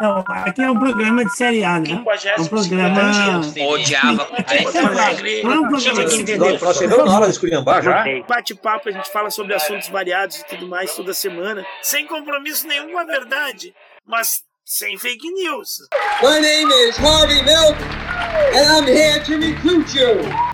Não, aqui é um programa de série A, né? É um programa. Odiava. Não é um programa entender. Nós chegamos na hora de esculhambar já. Bate-papo, a gente fala sobre assuntos variados e tudo mais toda semana, sem compromisso nenhum com a verdade, mas sem fake news. My name is Harvey Milk, and I'm here to recruit you.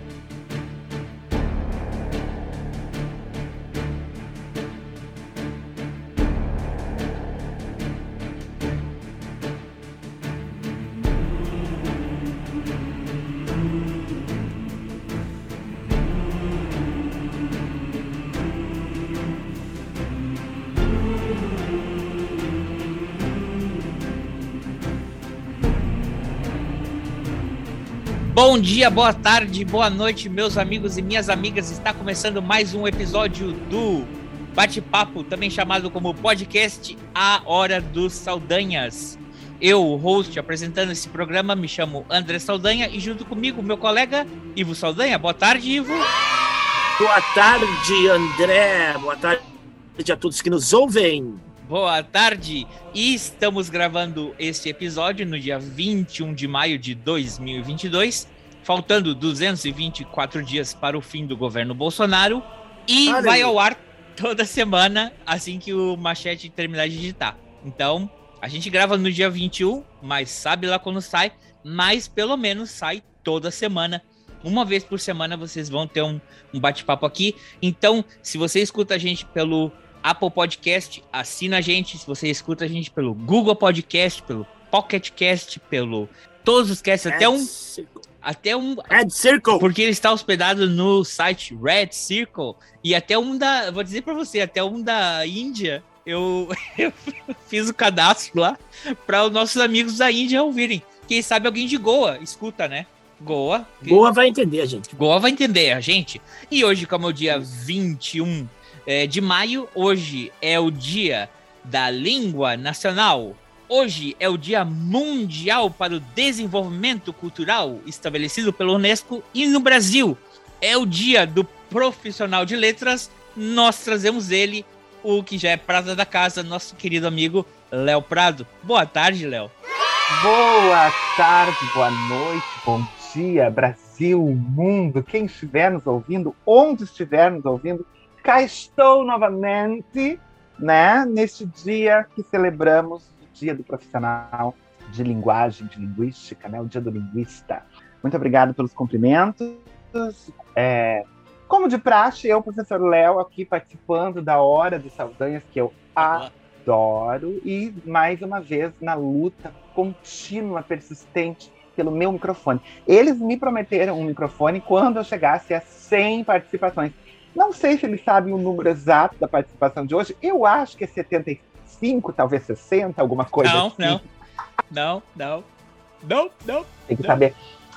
Bom dia, boa tarde, boa noite, meus amigos e minhas amigas. Está começando mais um episódio do Bate-Papo, também chamado como podcast A Hora dos Saldanhas. Eu, o host, apresentando esse programa, me chamo André Saldanha e junto comigo meu colega Ivo Saldanha. Boa tarde, Ivo. Boa tarde, André. Boa tarde a todos que nos ouvem. Boa tarde! E estamos gravando este episódio no dia 21 de maio de 2022, faltando 224 dias para o fim do governo Bolsonaro, e vai ao ar toda semana assim que o Machete terminar de digitar. Então, a gente grava no dia 21, mas sabe lá quando sai, mas pelo menos sai toda semana. Uma vez por semana vocês vão ter um, um bate-papo aqui. Então, se você escuta a gente pelo Apple Podcast, assina a gente. Se você escuta a gente pelo Google Podcast, pelo Pocket Cast, pelo todos os casts, até um, até um, Red Circle. porque ele está hospedado no site Red Circle e até um da, vou dizer para você, até um da Índia. Eu, eu fiz o cadastro lá para os nossos amigos da Índia ouvirem. Quem sabe alguém de Goa escuta, né? Goa. Boa vai entender, gente. Goa vai entender a gente. E hoje, como é o dia 21 eh, de maio, hoje é o dia da língua nacional. Hoje é o Dia Mundial para o Desenvolvimento Cultural, estabelecido pela Unesco, e no Brasil é o dia do profissional de letras. Nós trazemos ele, o que já é prata da casa, nosso querido amigo Léo Prado. Boa tarde, Léo. Boa tarde, boa noite, bom dia, Brasil, mundo, quem estiver nos ouvindo, onde estiver nos ouvindo, cá estou novamente, né, neste dia que celebramos Dia do Profissional de Linguagem, de Linguística, né, o Dia do Linguista. Muito obrigado pelos cumprimentos. É, como de praxe, eu, professor Léo, aqui participando da Hora dos Saldanhas, que eu adoro, e mais uma vez na luta contínua, persistente pelo meu microfone. Eles me prometeram um microfone quando eu chegasse a 100 participações. Não sei se eles sabem o número exato da participação de hoje. Eu acho que é 75, talvez 60, alguma coisa Não, assim. não, não, não, não, não. Tem que Não. saber.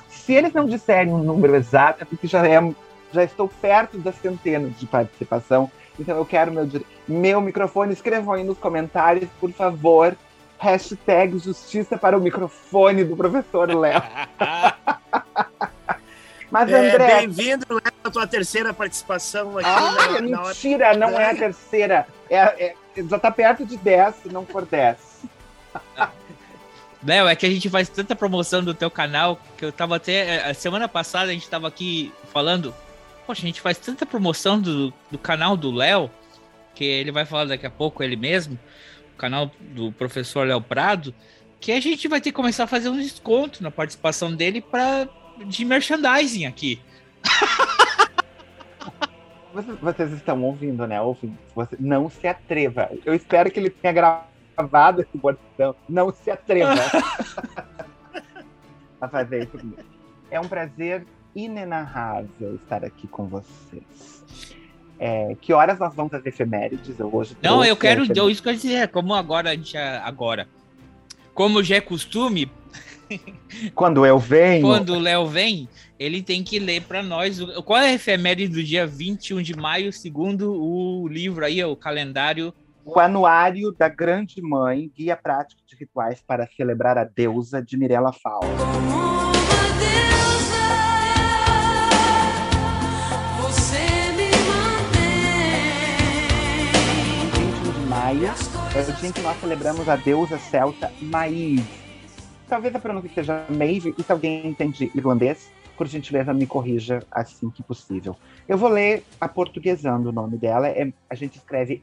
Se eles não disserem um número exato, é porque já, é, já estou perto das centenas de participação. Então eu quero meu, meu microfone. Escrevam aí nos comentários, por favor. Hashtag justiça para o microfone do professor Léo. Mas, É, André, Bem-vindo Léo, à tua terceira participação aqui Ah, na, é na hora. mentira, não é a terceira. É, é- já tá perto de 10, se não for 10. Léo, é que a gente faz tanta promoção do teu canal que eu tava até. é, A semana passada a gente tava aqui falando. Poxa, a gente faz tanta promoção do, do canal do Léo, que ele vai falar daqui a pouco ele mesmo, o canal do professor Léo Prado, que a gente vai ter que começar a fazer um desconto na participação dele pra, de merchandising aqui. Vocês, estão ouvindo, né? Ouvindo. Você, não se atreva. Eu espero que ele tenha gravado esse bordão. Não se atreva a fazer isso comigo. É um prazer inenarrável estar aqui com vocês. É, que horas nós vamos às efemérides? Eu hoje Não, eu quero. Eu, isso que eu dizer, como agora a gente. é- Agora. Como já é costume, Quando eu venho. quando o Léo vem, ele tem que ler para nós o- qual é a efeméride do dia 21 de maio, segundo o livro aí, o calendário. O Anuário da Grande Mãe, Guia Prático de Rituais para Celebrar a Deusa, de Mirella Fausto. Você me mantém. 21 de maio maio é o dia em que nós celebramos a deusa celta Maeve. Talvez a pronúncia seja Maeve, e se alguém entende irlandês, por gentileza me corrija assim que possível. Eu vou ler a portuguesando o nome dela, é, a gente escreve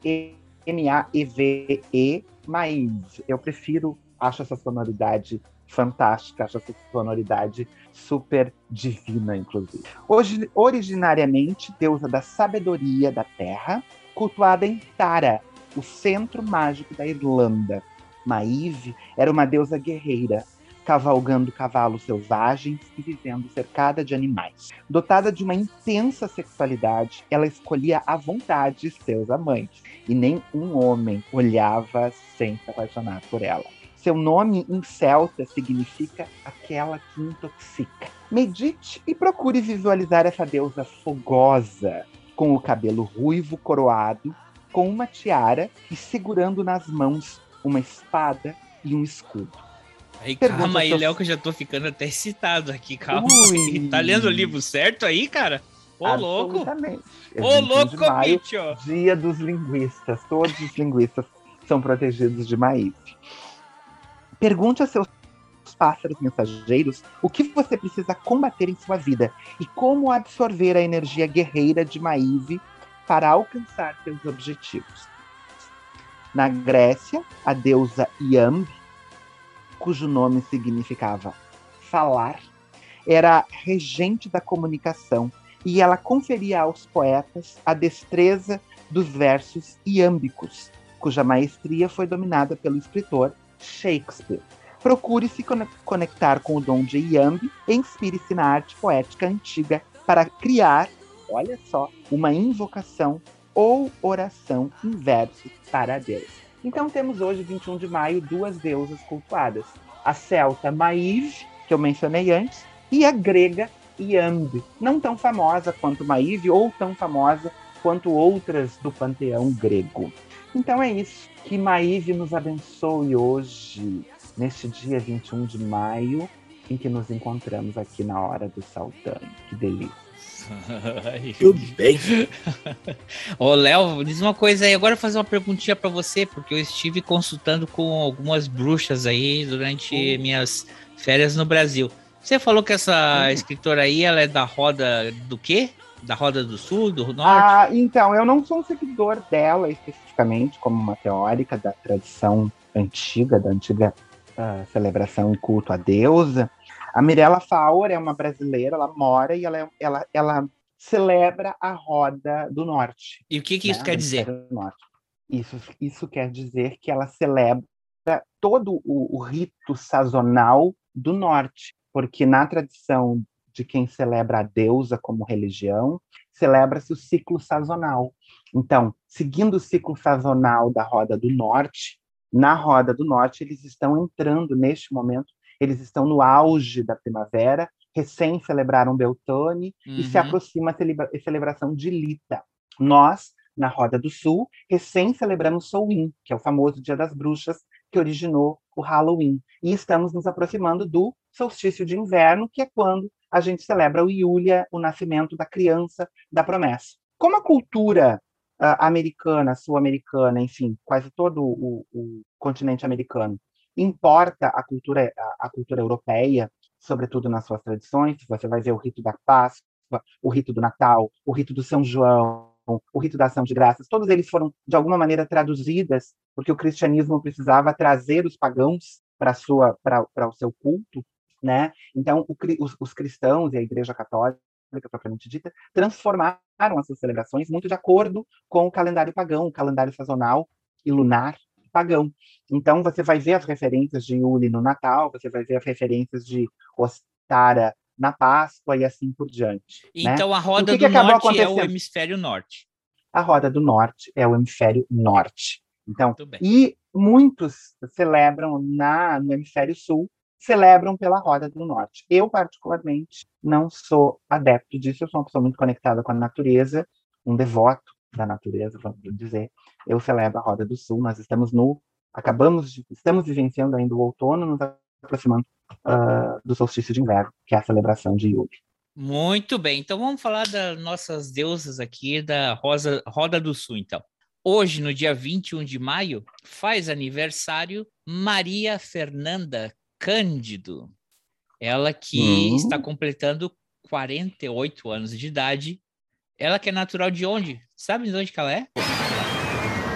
M-A-E-V-E, Maeve. Eu prefiro, acho essa sonoridade fantástica, acho essa sonoridade super divina, inclusive. Hoje, originariamente, deusa da sabedoria da terra, cultuada em Tara, o centro mágico da Irlanda. Maeve era uma deusa guerreira, cavalgando cavalos selvagens e vivendo cercada de animais. Dotada de uma intensa sexualidade, ela escolhia à vontade seus amantes, e nem um homem olhava sem se apaixonar por ela. Seu nome em celta significa aquela que intoxica. Medite e procure visualizar essa deusa fogosa, com o cabelo ruivo coroado, com uma tiara e segurando nas mãos uma espada e um escudo. Aí, calma aí, Léo, que eu já tô ficando até excitado aqui, calma. Ui. Tá lendo o livro certo aí, cara? Ô, louco! Ô, louco, maio, Dia dos linguistas. Todos os linguistas são protegidos de Maíve. Pergunte a seus pássaros mensageiros o que você precisa combater em sua vida e como absorver a energia guerreira de Maíve para alcançar seus objetivos. Na Grécia, a deusa Iambe, cujo nome significava falar, era regente da comunicação e ela conferia aos poetas a destreza dos versos iâmbicos, cuja maestria foi dominada pelo escritor Shakespeare. Procure se conectar com o dom de Iambe e inspire-se na arte poética antiga para criar, olha só, uma invocação ou oração em versos para Deus. Então temos hoje, 21 de maio, duas deusas cultuadas. A celta Maíve, que eu mencionei antes, e a grega Iambe, não tão famosa quanto Maíve ou tão famosa quanto outras do panteão grego. Então é isso. Que Maíve nos abençoe hoje, neste dia 21 de maio, em que nos encontramos aqui na hora do Saltando. Que delícia. Tudo bem. Ô, Léo, diz uma coisa aí. Agora eu vou fazer uma perguntinha para você, porque eu estive consultando com algumas bruxas aí durante uhum. minhas férias no Brasil. Você falou que essa uhum. escritora aí, ela é da roda do quê? Da roda do sul, do norte? Ah, então, eu não sou um seguidor dela especificamente, como uma teórica da tradição antiga, da antiga uh, celebração e culto à deusa. A Mirella Faur é uma brasileira, ela mora e ela, ela, ela celebra a Roda do Norte. E o que, que né? isso quer dizer? Isso, isso quer dizer que ela celebra todo o, o rito sazonal do Norte, porque na tradição de quem celebra a deusa como religião, celebra-se o ciclo sazonal. Então, seguindo o ciclo sazonal da Roda do Norte, na Roda do Norte, eles estão entrando neste momento eles estão no auge da primavera, recém celebraram Beltane uhum. e se uhum. aproxima a, celebra a celebração de Lita. Nós, na Roda do Sul, recém celebramos Samhain, que é o famoso Dia das Bruxas, que originou o Halloween. E estamos nos aproximando do solstício de inverno, que é quando a gente celebra o Yulia, o nascimento da criança da promessa. Como a cultura uh, americana, sul-americana, enfim, quase todo o, o continente americano, importa a cultura, a, a cultura europeia, sobretudo nas suas tradições. Você vai ver o rito da Páscoa, o rito do Natal, o rito do São João, o rito da Ação de Graças. Todos eles foram, de alguma maneira, traduzidas, porque o cristianismo precisava trazer os pagãos para o seu culto, né? Então, o, os, os cristãos e a Igreja Católica propriamente dita, transformaram as suas celebrações muito de acordo com o calendário pagão, o calendário sazonal e lunar pagão. Então, você vai ver as referências de Yuli no Natal, você vai ver as referências de Ostara na Páscoa e assim por diante. Né? Então, né? a roda que do que norte é o hemisfério norte. A roda do norte é o hemisfério norte. Então, e muitos celebram na, no hemisfério sul, celebram pela roda do norte. Eu, particularmente, não sou adepto disso, eu sou uma pessoa muito conectada com a natureza, um devoto da natureza, vamos dizer. Eu celebro a Roda do Sul, nós estamos no acabamos estamos vivenciando ainda o outono, nos aproximando uh, do solstício de inverno, que é a celebração de Yuli. Muito bem, então vamos falar das nossas deusas aqui da Rosa, Roda do Sul, então. hoje, no dia 21 de maio, faz aniversário Maria Fernanda Cândido. Ela que Hum. está completando 48 anos de idade. Ela que é natural de onde? Sabe de onde que ela é?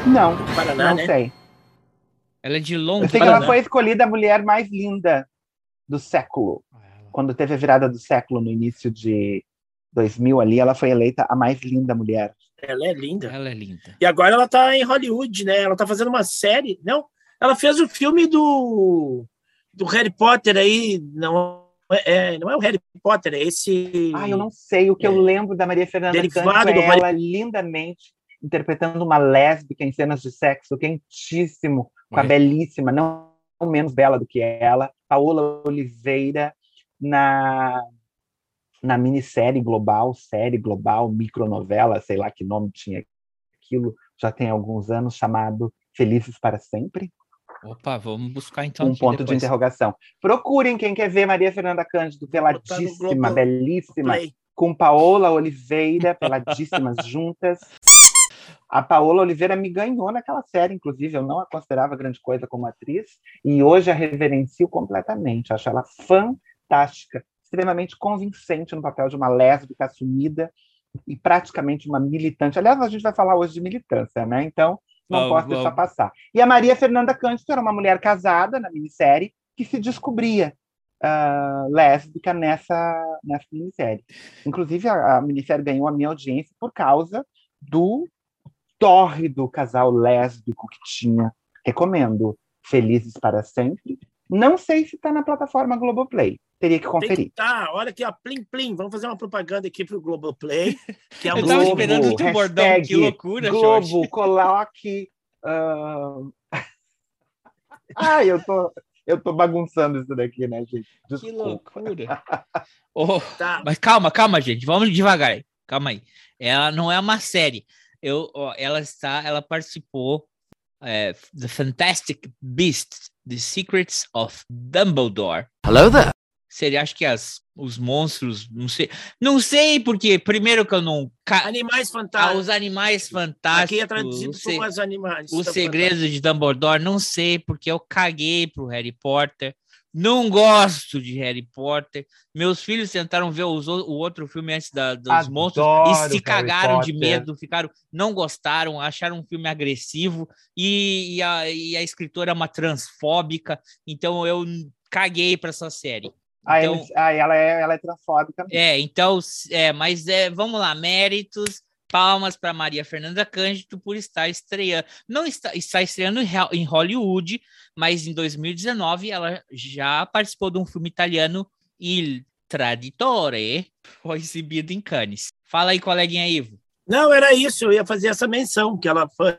Não, Paraná, não né? sei. Ela é de Eu Londrina. sei que ela foi escolhida a mulher mais linda do século. Quando teve a virada do século, no início de 2000 ali, ela foi eleita a mais linda mulher. Ela é linda. Ela é linda. E agora ela tá em Hollywood, né? Ela tá fazendo uma série. Não, ela fez o filme do, do Harry Potter aí. Não é, é- não é o Harry Potter, é esse. Ah, eu não sei. O que eu É. lembro da Maria Fernanda do é ela lindamente interpretando uma lésbica em cenas de sexo quentíssimo, com a É. belíssima, não menos bela do que ela, Paola Oliveira, na, na minissérie global, série global, micronovela, sei lá que nome tinha aquilo, já tem alguns anos, chamado Felizes para Sempre, Opa, vamos buscar então. um ponto de depois. interrogação. Procurem quem quer ver Maria Fernanda Cândido, peladíssima, belíssima, Play. com Paola Oliveira, peladíssimas juntas. A Paola Oliveira me ganhou naquela série, inclusive, eu não a considerava grande coisa como atriz, e hoje a reverencio completamente. Acho ela fantástica, extremamente convincente no papel de uma lésbica assumida e praticamente uma militante. Aliás, a gente vai falar hoje de militância, né? Então, não posso deixar passar. E a Maria Fernanda Cândido era uma mulher casada na minissérie que se descobria ah, lésbica nessa, nessa minissérie. Inclusive, a, a minissérie ganhou a minha audiência por causa do tórrido casal lésbico que tinha. Recomendo. Felizes para sempre. Não sei se está na plataforma Globoplay. Teria que que conferir. tá, olha aqui, ó, plim, plim. Vamos fazer uma propaganda aqui pro Globoplay. Que é um Eu tava Globo, esperando o teu bordão. hashtag Que loucura, Globo, Jorge. coloque. ah, Ai, eu tô, eu tô bagunçando isso daqui, né, gente? Que Desculpa. loucura. Ô, Tá. Mas calma, calma, gente. Vamos devagar. aí. Calma aí. Ela não é uma série. Eu, ó, ela está, ela participou é, The Fantastic Beasts: The Secrets of Dumbledore. Hello there. Seria, acho que as, os monstros, não sei, não sei porque primeiro que eu não Animais ah, Fantásticos. os animais Aqui fantásticos, é traduzido como os animais. os São segredos de Dumbledore, não sei porque eu caguei pro Harry Potter. Não gosto de Harry Potter. Meus filhos tentaram ver os o o outro filme antes da, dos Adoro monstros e se cagaram de medo, ficaram, não gostaram, acharam um filme agressivo e, e a, e a escritora é uma transfóbica, então eu caguei para essa série. Ah, Então- ah, ela, é, ela é transfóbica. mesmo. É, então, é, mas é, vamos lá, méritos, palmas para Maria Fernanda Cândido por estar estreando. Não está, está estreando em Hollywood, mas em 2019 ela já participou de um filme italiano, Il Traditore, foi exibido em Cannes. Fala aí, coleguinha Ivo. Não, era isso, eu ia fazer essa menção, que ela foi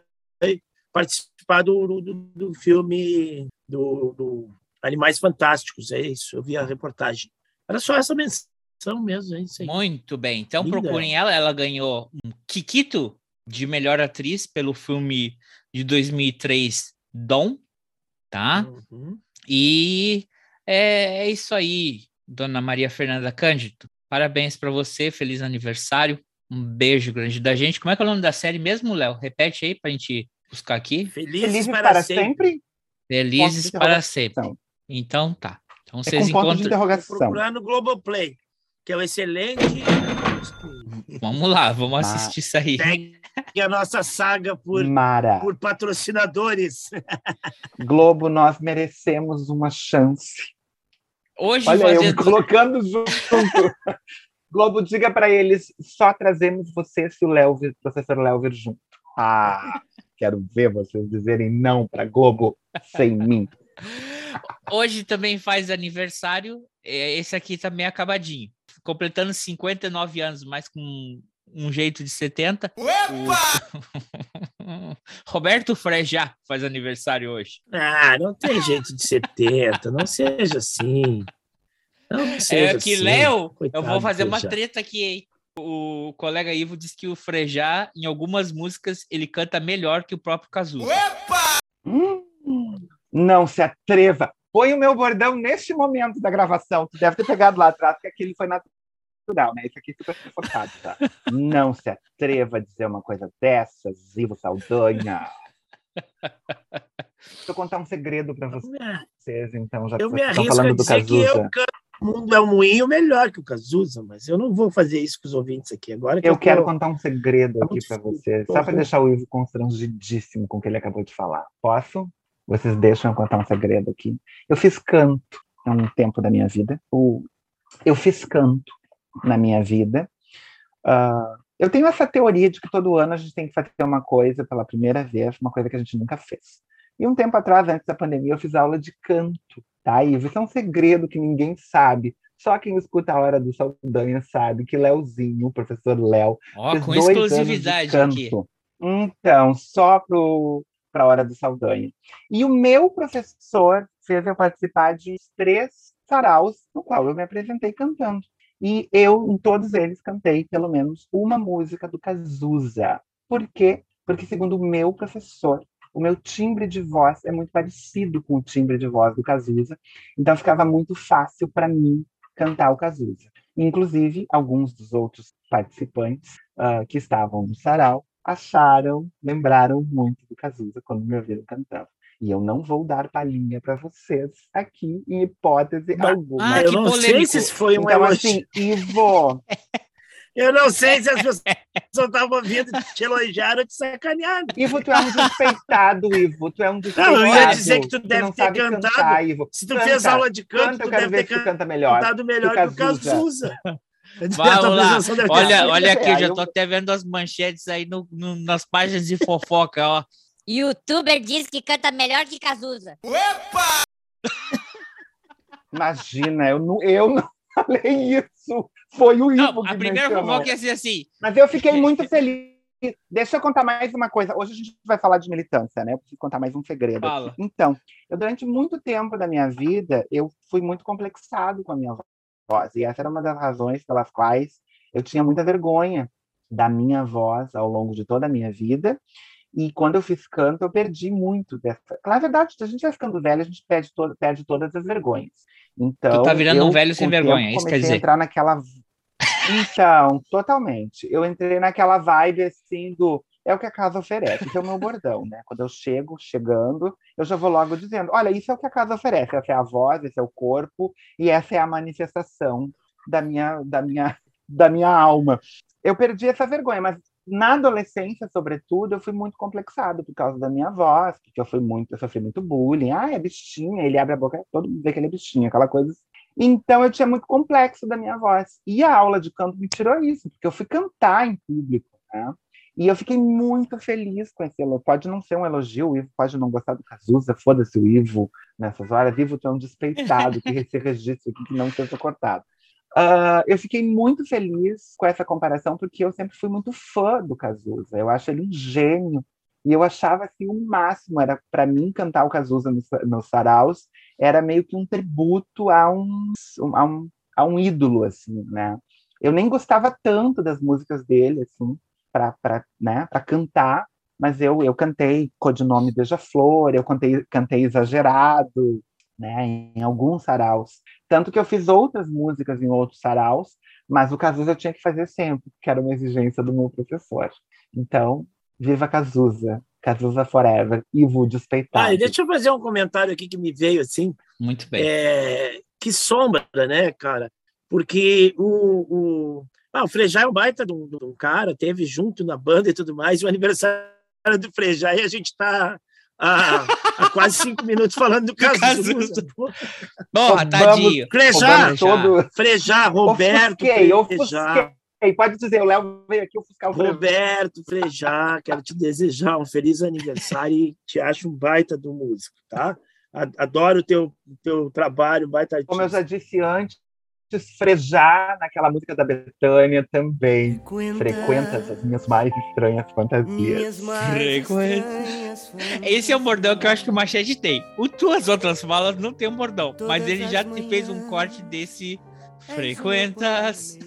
participar do, do, do filme do, do Animais Fantásticos, é isso, eu vi a reportagem. Era só essa menção mesmo, é isso aí. Muito bem, então Linda. procurem ela. Ela ganhou um Kikito de melhor atriz pelo filme de 2003, Dom, tá? Uhum. E é, é isso aí, dona Maria Fernanda Cândido. Parabéns para você, feliz aniversário. Um beijo grande da gente. Como é que é o nome da série mesmo, Léo? Repete aí para a gente buscar aqui. Felizes, Felizes para, sempre. Felizes de para sempre. Então tá. Então É vocês com ponto de encontram. Procurar no Globoplay, que é um excelente. Vamos lá, vamos Mas- assistir isso aí. Segue a nossa saga por, Mara, por patrocinadores. Globo, nós merecemos uma chance. Hoje Olha, eu me fazendo. colocando junto. Globo, diga para eles, só trazemos você se o Léo professor Léo vir junto. Ah, quero ver vocês dizerem não para Globo sem mim. Hoje também faz aniversário. é, Esse aqui também é acabadinho. Completando 59 anos, mas com um jeito de 70. O- Roberto Frejá faz aniversário hoje. Ah, não tem jeito de 70, não seja assim. Não seja É que, assim. Léo, eu vou fazer uma treta aqui, hein? O colega Ivo disse que o Frejá, em algumas músicas, ele canta melhor que o próprio Cazuza. Hum, não se atreva. Põe o meu bordão neste momento da gravação. Tu deve ter pegado lá atrás, que aquele foi na natural, né? Isso aqui super forçado, tá? Não se atreva a dizer uma coisa dessas, Ivo Saldanha. Vou contar um segredo para vocês, então, já eu que me vocês estão arrisco falando a do dizer que Cazuza. eu canto o mundo é um moinho melhor que o Cazuza, mas eu não vou fazer isso com os ouvintes aqui agora. Que Eu tô- quero contar um segredo aqui para vocês, Tô só para ruim. deixar o Ivo constrangidíssimo com o que ele acabou de falar. Posso? Vocês deixam eu contar um segredo aqui. Eu fiz canto há um tempo da minha vida. Eu fiz canto na minha vida. Ah, eu tenho essa teoria de que todo ano a gente tem que fazer uma coisa pela primeira vez, uma coisa que a gente nunca fez. E um tempo atrás, antes da pandemia, eu fiz aula de canto, tá, Ivo? Isso é um segredo que ninguém sabe. Só quem escuta a Hora do Saldanha sabe que Leozinho, o professor Léo, Ó, fez com dois anos de exclusividade aqui. canto. Então, só para a Hora do Saldanha. E o meu professor fez eu participar de três saraus, no qual eu me apresentei cantando. E eu, em todos eles, cantei pelo menos uma música do Cazuza. Por quê? Porque, segundo o meu professor, o meu timbre de voz é muito parecido com o timbre de voz do Cazuza, então ficava muito fácil para mim cantar o Cazuza. Inclusive, alguns dos outros participantes ah, que estavam no sarau acharam, lembraram muito do Cazuza quando me ouviram cantando. E eu não vou dar palhinha para vocês aqui, em hipótese alguma. ah, eu não sei polêmico. se isso foi um então, elogio. assim, Ivo, Eu não sei se as pessoas estavam ouvindo te elogiar ou te sacanear. Ivo, tu é um despeitado, Ivo. Tu é um despeitado. Não, eu ia dizer que tu deve não ter cantado. Cantar, Ivo. Se tu Canta, fez aula de canto, canta, tu eu quero deve ver ter tu canta melhor. cantado melhor do que o Cazuza. Vamos lá. Olha, olha aqui, eu já tô até vendo as manchetes aí no, no- nas páginas de fofoca, ó. Youtuber diz que canta melhor que Cazuza. Imagina, eu não, eu não falei isso. Foi o Ivo Não, que a primeira mencionou. fofoca ia ser assim. Mas eu fiquei muito feliz. Deixa eu contar mais uma coisa. Hoje a gente vai falar de militância, né? Eu preciso contar mais um segredo. Fala. Então, eu durante muito tempo da minha vida, eu fui muito complexado com a minha voz. E essa era uma das razões pelas quais eu tinha muita vergonha da minha voz ao longo de toda a minha vida. E quando eu fiz canto, eu perdi muito dessa. Na verdade, a gente vai ficando velho, a gente perde, to- perde todas as vergonhas. Então, Tu tá virando eu, um velho sem vergonha, isso quer dizer. entrar naquela então, totalmente. Eu entrei naquela vibe assim do é o que a casa oferece, esse é o meu bordão, né? Quando eu chego, chegando, eu já vou logo dizendo: olha, isso é o que a casa oferece, essa é a voz, esse é o corpo, e essa é a manifestação da minha, da minha, da minha alma. Eu perdi essa vergonha, mas na adolescência, sobretudo, eu fui muito complexado por causa da minha voz, porque eu fui muito, eu sofri muito bullying. Ah, é bichinha, ele abre a boca, todo mundo vê que ele é bichinha, aquela coisa então eu tinha muito complexo da minha voz. E a aula de canto me tirou isso, porque eu fui cantar em público, né? E eu fiquei muito feliz com esse elogio. Pode não ser um elogio, o Ivo pode não gostar do Cazuza, foda-se o Ivo nessas horas. Ivo, é um despeitado, que esse registro aqui que não seja cortado. Ah, eu fiquei muito feliz com essa comparação, porque eu sempre fui muito fã do Cazuza. Eu acho ele um gênio. E eu achava que o máximo era para mim cantar o Cazuza nos, nos saraus era meio que um tributo a um, a um, a um ídolo, assim, né? Eu nem gostava tanto das músicas dele, assim, para né, cantar, mas eu, eu cantei Codinome Beija-Flor, eu cantei, cantei Exagerado, né, em alguns saraus. Tanto que eu fiz outras músicas em outros saraus, mas o Cazuza eu tinha que fazer sempre, que era uma exigência do meu professor. Então, viva Cazuza, Cazuza Forever, Ivo Despeitado. Ah, e deixa eu fazer um comentário aqui que me veio assim. Muito bem. É, que sombra, né, cara? Porque o, o, ah, o Frejá é um baita de um, de um cara, teve junto na banda e tudo mais, e o aniversário do Frejá, e a gente está há, há quase cinco minutos falando do Cazuza. Cazuza. Porra, tadinho. Frejá, todo... Frejá, Roberto Ofusquei, Frejá. ofusquei. Pode dizer, o Léo veio aqui ofuscar o Frejá. Roberto Frejá, quero te desejar um feliz aniversário e te acho um baita do músico, tá? Adoro o teu, teu trabalho, baita artista. Como eu já disse antes, frejar naquela música da Betânia também. Frequentas as minhas mais estranhas fantasias. Esse é o bordão que eu acho que o Machete tem. O tuas outras falas não tem um bordão, mas ele já te fez um corte desse frequentas.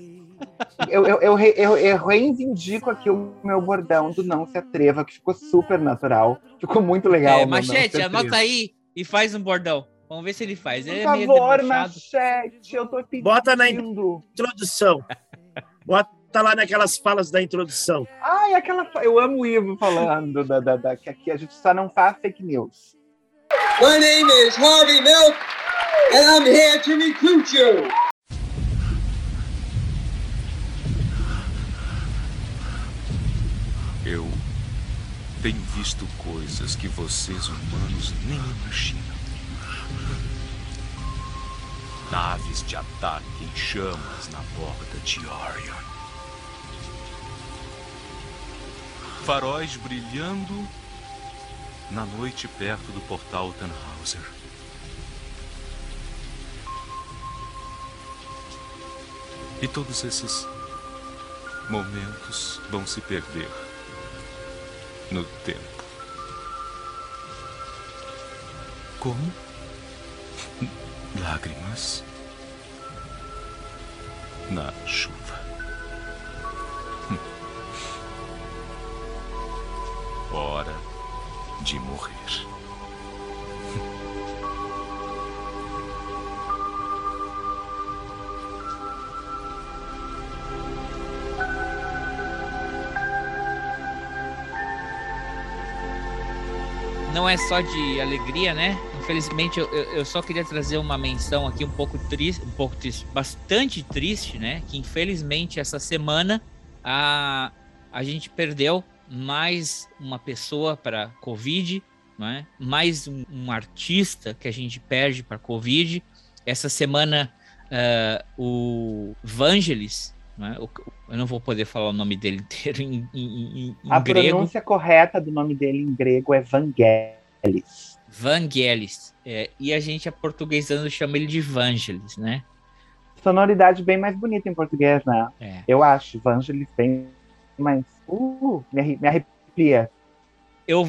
Eu, eu, eu, eu, eu reivindico aqui o meu bordão do Não Se Atreva, que ficou super natural. Ficou muito legal. É, Machete, anota aí e faz um bordão. Vamos ver se ele faz. Por Ele é meio favor. Machete, eu tô pedindo. Bota na introdução. Bota lá naquelas falas da introdução. Ai, aquela. Eu amo o Ivo falando da, da, da, que aqui a gente só não faz fake news. My name is Harvey Milk, and I'm here to recruit you. Eu tenho visto coisas que vocês humanos nem imaginam. Naves de ataque em chamas na borda de Orion. Faróis brilhando na noite perto do portal Tannhauser. E todos esses momentos vão se perder no tempo. Como? Lágrimas na chuva. Hora de morrer. Não é só de alegria, né? Infelizmente, eu, eu só queria trazer uma menção aqui um pouco triste, um pouco triste, bastante triste, né? Que infelizmente essa semana a, a gente perdeu mais uma pessoa para Covid, né? mais um, um, artista que a gente perde para Covid. Essa semana, uh, o Vangelis, né? o, eu não vou poder falar o nome dele inteiro em, em, em A grego. pronúncia correta do nome dele em grego é Vangelis. Vangelis. É, e a gente, a portuguesando, chama ele de Vangelis, né? Sonoridade bem mais bonita em português, né? É. Eu acho. Vangelis bem mais. Uh, me, me arrepia. Eu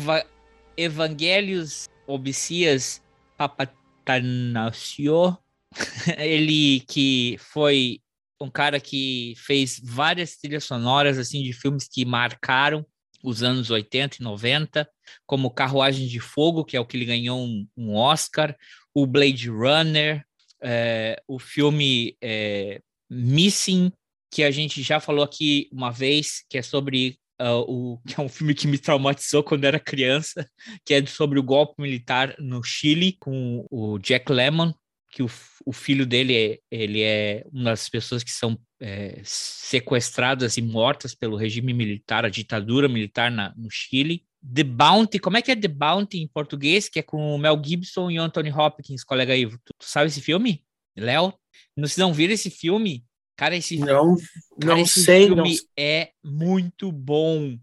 Evangelius Obicias Papatanasio, ele que foi um cara que fez várias trilhas sonoras assim de filmes que marcaram os anos 80 e 90, como Carruagem de Fogo, que é o que ele ganhou um, um Oscar, o Blade Runner, é, o filme é, Missing, que a gente já falou aqui uma vez, que é sobre uh, o que é um filme que me traumatizou quando era criança, que é sobre o golpe militar no Chile com o Jack Lemmon, que o, o filho dele é, ele é uma das pessoas que são é, sequestradas e mortas pelo regime militar, a ditadura militar na, no Chile. The Bounty, como é que é The Bounty em português? Que é com o Mel Gibson e o Anthony Hopkins, colega Ivo. Tu, tu sabe esse filme? Léo? Vocês não viram esse filme? Cara, esse, não, cara, não esse sei, filme não... é muito bom.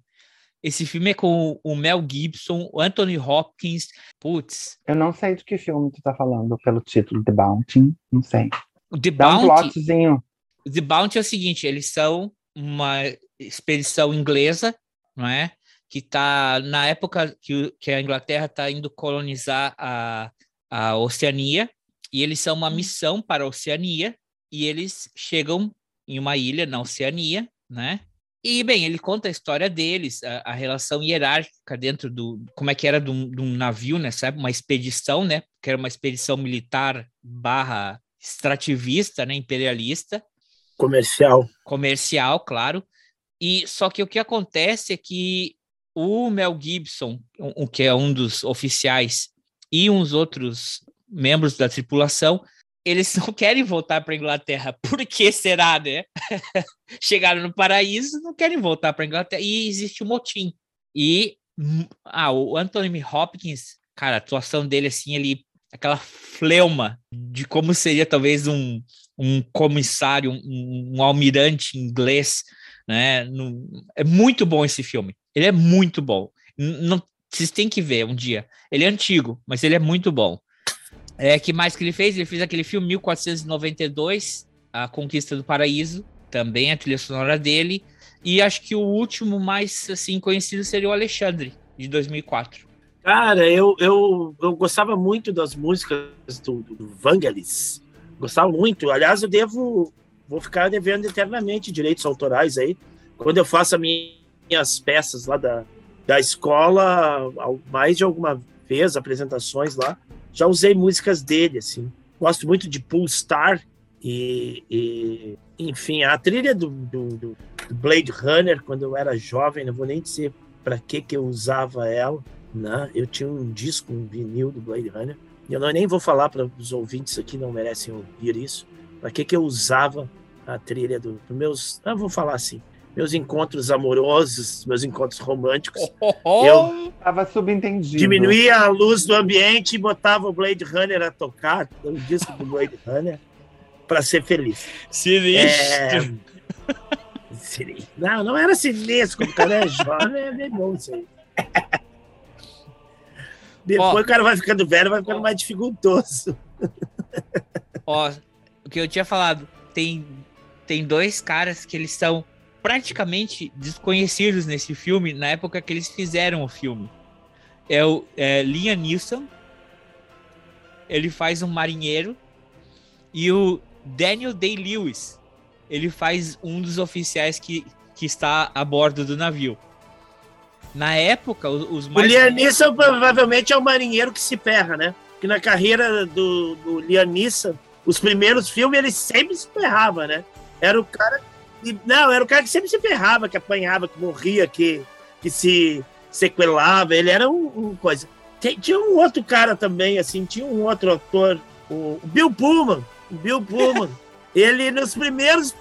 Esse filme é com o Mel Gibson, o Anthony Hopkins. Putz. Eu não sei de que filme tu tá falando pelo título The Bounty. Não sei. O The Dá um Bounty. plotzinho. The Bounty é o seguinte: eles são uma expedição inglesa, não é? Que tá na época que, que a Inglaterra está indo colonizar a, a Oceania, e eles são uma missão para a Oceania, e eles chegam em uma ilha na Oceania, né? E, bem, ele conta a história deles, a, a relação hierárquica dentro do... Como é que era de um, de um navio, né? Sabe? Uma expedição, né? Que era uma expedição militar barra extrativista, né? Imperialista. Comercial. Comercial, claro. E só que o que acontece é que o Mel Gibson, o que é um dos oficiais, e uns outros membros da tripulação, eles não querem voltar para a Inglaterra. Por que será, né? Chegaram no paraíso, não querem voltar para a Inglaterra. E existe um motim. E ah, o Anthony Hopkins, cara, a atuação dele, assim, ele. aquela fleuma de como seria talvez um, um comissário, um, um almirante inglês, né? No, é muito bom esse filme. Ele é muito bom. Não, vocês têm que ver um dia. Ele é antigo, mas ele é muito bom. É, que mais que ele fez? Ele fez aquele filme 1492, A Conquista do Paraíso, também a trilha sonora dele. E acho que o último mais assim conhecido seria o Alexandre, de 2004. Cara, eu, eu, eu gostava muito das músicas do, do Vangelis. Gostava muito. Aliás, eu devo. Vou ficar devendo eternamente direitos autorais aí. Quando eu faço as minhas peças lá da, da escola, mais de alguma vez, apresentações lá, já usei músicas dele, assim. Gosto muito de Pool Star, E, e, enfim, a trilha do, do, do, Blade Runner, quando eu era jovem, não vou nem dizer para que, que eu usava ela. Né? Eu tinha um disco, um vinil do Blade Runner. E eu não, nem vou falar para os ouvintes aqui, não merecem ouvir isso. Para que, que eu usava a trilha do, dos meus. Ah, vou falar assim. Meus encontros amorosos, meus encontros românticos. Oh, oh, oh. Eu estava subentendido. Diminuía a luz do ambiente e botava o Blade Runner a tocar, o disco do Blade Runner, para ser feliz. Sinistro. É... Não, não era sinistro, o cara é jovem, é bem bom isso aí. Depois o cara vai ficando velho, vai ficando mais dificultoso. Ó, o que eu tinha falado, tem, tem dois caras que eles são praticamente desconhecidos nesse filme na época que eles fizeram o filme. É o é, Liam Neeson, ele faz um marinheiro, e o Daniel Day-Lewis, ele faz um dos oficiais que, que está a bordo do navio. Na época, os mais. O Liam Neeson provavelmente é o marinheiro que se ferra, né? Que na carreira do, do Liam Neeson, os primeiros filmes ele sempre se ferrava, né? Era o cara. Que, não, era o cara que sempre se ferrava, que apanhava, que morria, que, que se sequelava. Ele era um, um coisa. Tinha um outro cara também, assim, tinha um outro ator, o Bill Pullman. O Bill Pullman. ele, nos primeiros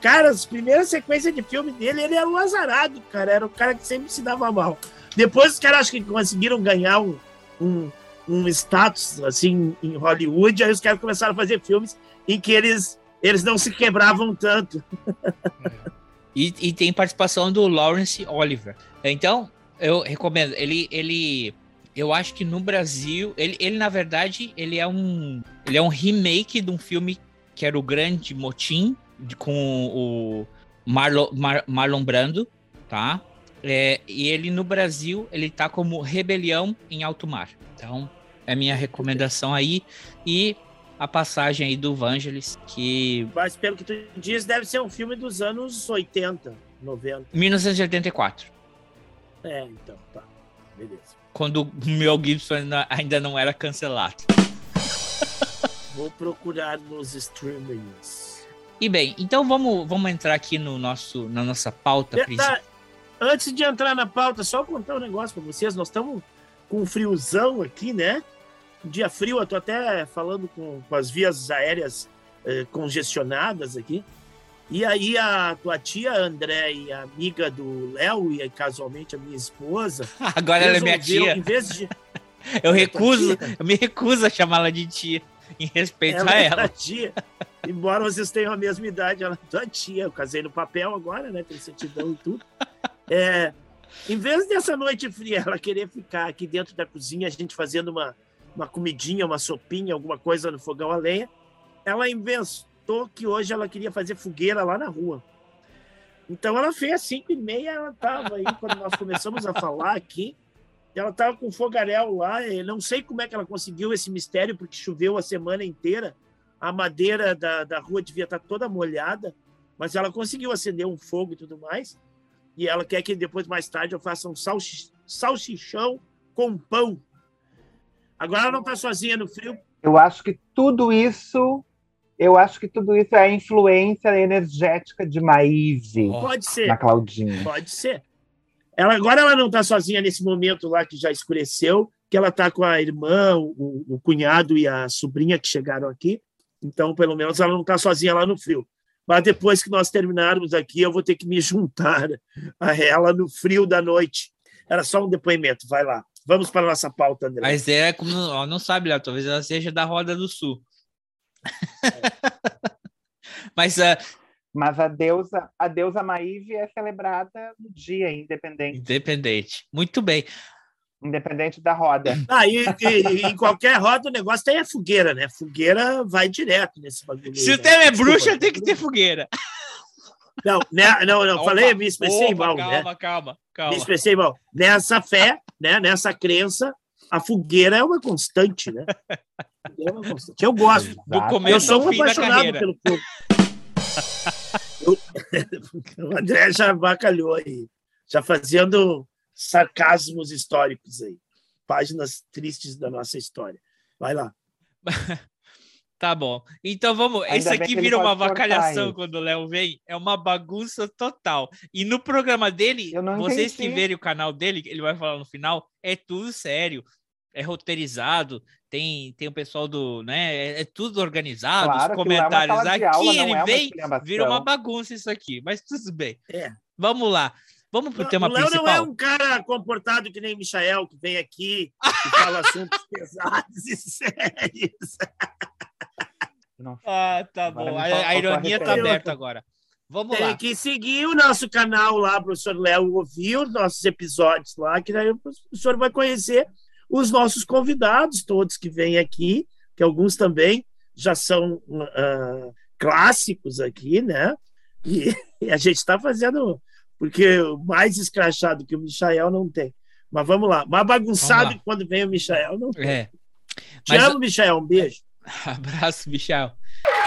Cara, as primeiras sequências de filme dele, ele era um azarado, cara. Era o cara que sempre se dava mal. Depois os caras acho que conseguiram ganhar um, um, um status assim em Hollywood, aí os caras começaram a fazer filmes em que eles, eles não se quebravam tanto. e, e tem participação do Lawrence Oliver. Então, eu recomendo. Ele, ele eu acho que no Brasil, ele, ele na verdade, ele é um ele é um remake de um filme que era o Grande Motim, com o Marlon, Mar, Marlon Brando, tá? É, e ele no Brasil, ele tá como Rebelião em Alto Mar. Então, é minha recomendação aí. E a passagem aí do Vangelis, que. Mas pelo que tu diz, deve ser um filme dos anos 80, 90. 1984. É, então, tá. Beleza. Quando o Mel Gibson ainda não era cancelado. Vou procurar nos streamings. E bem, então vamos, vamos entrar aqui no nosso, na nossa pauta é, principal. Antes de entrar na pauta, só contar um negócio para vocês. Nós estamos com um friozão aqui, né? Um dia frio, eu tô até falando com, com as vias aéreas eh, congestionadas aqui. E aí a tua tia André e a amiga do Léo e casualmente a minha esposa. Agora ela é minha tia. Em vez de... eu recuso, eu me recuso a chamá-la de tia em respeito ela a ela. É tia. Embora vocês tenham a mesma idade, ela é tua tia. Eu casei no papel agora, né? Tem certidão e tudo. É, em vez dessa noite fria, ela querer ficar aqui dentro da cozinha, a gente fazendo uma, uma comidinha, uma sopinha, alguma coisa no fogão a lenha, ela inventou que hoje ela queria fazer fogueira lá na rua. Então ela fez às 5 e meia, ela estava aí, quando nós começamos a falar aqui, ela estava com fogaréu lá, não sei como é que ela conseguiu esse mistério, porque choveu a semana inteira, a madeira da, da rua devia estar toda molhada, mas ela conseguiu acender um fogo e tudo mais. E ela quer que depois, mais tarde, eu faça um salsichão com pão. Agora ela não está sozinha no frio. Eu acho que tudo isso, eu acho que tudo isso é a influência energética de Maíve. Pode ser. Na Claudinha. Pode ser. Ela, agora ela não está sozinha nesse momento lá que já escureceu, que ela está com a irmã, o, o, cunhado e a sobrinha que chegaram aqui. Então, pelo menos, ela não está sozinha lá no frio. Mas depois que nós terminarmos aqui, eu vou ter que me juntar a ela no frio da noite. Era só um depoimento, vai lá. Vamos para a nossa pauta, André. Mas é como não, não sabe, lá, talvez ela seja da Roda do Sul. É. Mas uh, mas a deusa, a deusa Maíve é celebrada no dia independente. Independente. Muito bem. Independente da roda. Ah, e, e, em qualquer roda o negócio tem a fogueira, né? Fogueira vai direto nesse bagulho. Se o tema é bruxa, tem que ter fogueira. Não, né? não, não, opa, falei, me expressei opa, mal, calma, né? Calma, calma. Me expressei mal. Nessa fé, né? Nessa crença, a fogueira é uma constante, né? É uma constante. Eu gosto. Do começo eu sou um apaixonado pelo fogo. o André já bacalhou aí, já fazendo sarcasmos históricos aí, páginas tristes da nossa história. Vai lá. Tá bom. Então vamos. Ainda Isso bem aqui que vira uma avacalhação quando o Léo vem. É uma bagunça total. E no programa dele, vocês que entendi. verem o canal dele, ele vai falar no final, é tudo sério. É roteirizado, tem, tem o pessoal do. né? É, é tudo organizado, Claro, os é comentários. de aqui aula, ele é vem, vira uma bagunça isso aqui. Mas tudo bem. É. Vamos lá. Vamos pro O tema Léo principal. não é um cara comportado que nem Michael, que vem aqui e fala assuntos pesados e sérios. Não Ah, tá Agora bom. A, a ironia tá aberta agora. Vamos Tem lá. que seguir o nosso canal lá, professor Léo, ouvir os nossos episódios lá, que daí o professor vai conhecer os nossos convidados, todos que vêm aqui, que alguns também já são ah, clássicos aqui, né? E, e a gente está fazendo, porque mais escrachado que o Michael não tem. Mas vamos lá. Mais bagunçado que quando vem o Michael não tem. É. Te Mas- amo, Michael. Um beijo. Abraço, Michel.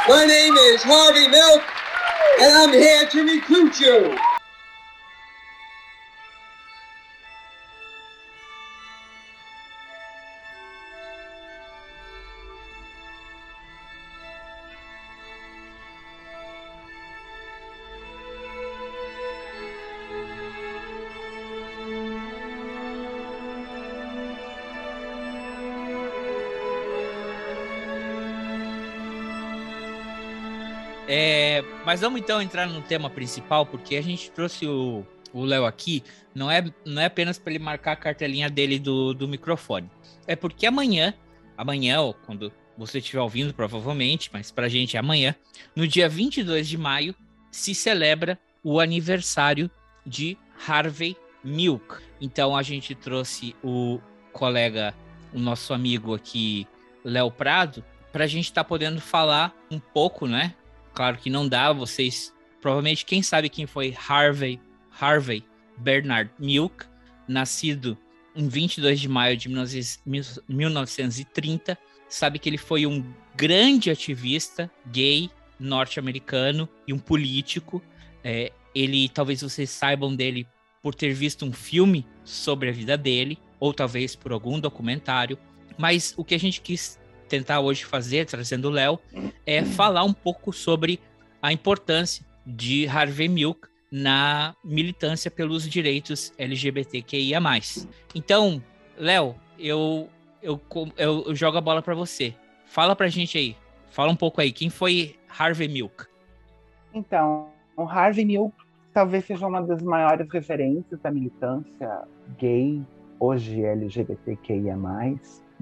My name is Harvey Milk, and I'm here to recruit you. É, mas vamos então entrar no tema principal, porque a gente trouxe o Léo aqui, não é, não é apenas para ele marcar a cartelinha dele do, do microfone. É porque amanhã, amanhã, ou quando você estiver ouvindo, provavelmente, mas pra gente é amanhã, no dia 22 de maio, se celebra o aniversário de Harvey Milk. Então a gente trouxe o colega, o nosso amigo aqui, Léo Prado, para a gente estar podendo falar um pouco, né? Claro que não dá, vocês provavelmente quem sabe quem foi Harvey Harvey Bernard Milk, nascido em 22 de maio de 19 1930, sabe que ele foi um grande ativista gay norte-americano e um político. É, ele, talvez vocês saibam dele por ter visto um filme sobre a vida dele, ou talvez por algum documentário. Mas o que a gente quis tentar hoje fazer, trazendo o Léo, é falar um pouco sobre a importância de Harvey Milk na militância pelos direitos LGBTQIA+. Então, Léo, eu, eu, eu, eu jogo a bola para você. Fala pra gente aí. Fala um pouco aí. Quem foi Harvey Milk? Então, o Harvey Milk talvez seja uma das maiores referências da militância gay, hoje LGBTQIA+,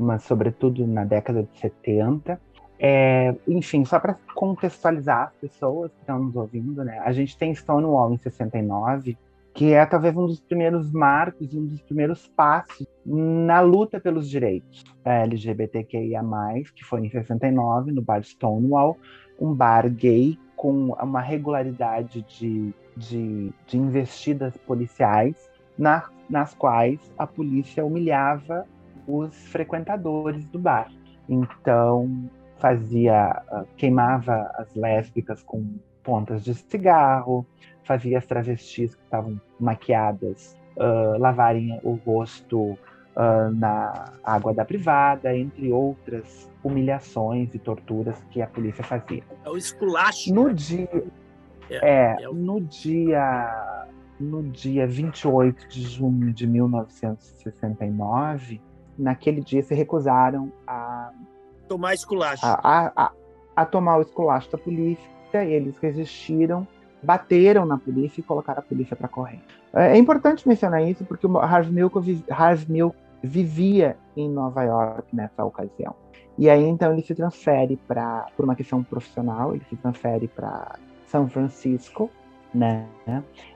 mas sobretudo na década de 70. É, enfim, só para contextualizar as pessoas que estão nos ouvindo, né? A gente tem Stonewall em 69, que é talvez um dos primeiros marcos, um dos primeiros passos na luta pelos direitos LGBTQIA+, que foi em 69, no bar Stonewall, um bar gay com uma regularidade de, de, de investidas policiais, na, nas quais a polícia humilhava os frequentadores do bar. Então, fazia uh, queimava as lésbicas com pontas de cigarro, fazia as travestis que estavam maquiadas uh, lavarem o rosto uh, na água da privada, entre outras humilhações e torturas que a polícia fazia. É o esculacho. No dia é, é, no dia no dia 28 de junho de 1969, naquele dia se recusaram a tomar esculacho. A, a, a, a, tomar o esculacho da polícia, eles resistiram, bateram na polícia e colocaram a polícia para correr. É, é, importante mencionar isso porque o Harvey Milk, Harvey Milk vivia em Nova York nessa ocasião. E aí então ele se transfere para, por uma questão profissional, ele se transfere para São Francisco, né?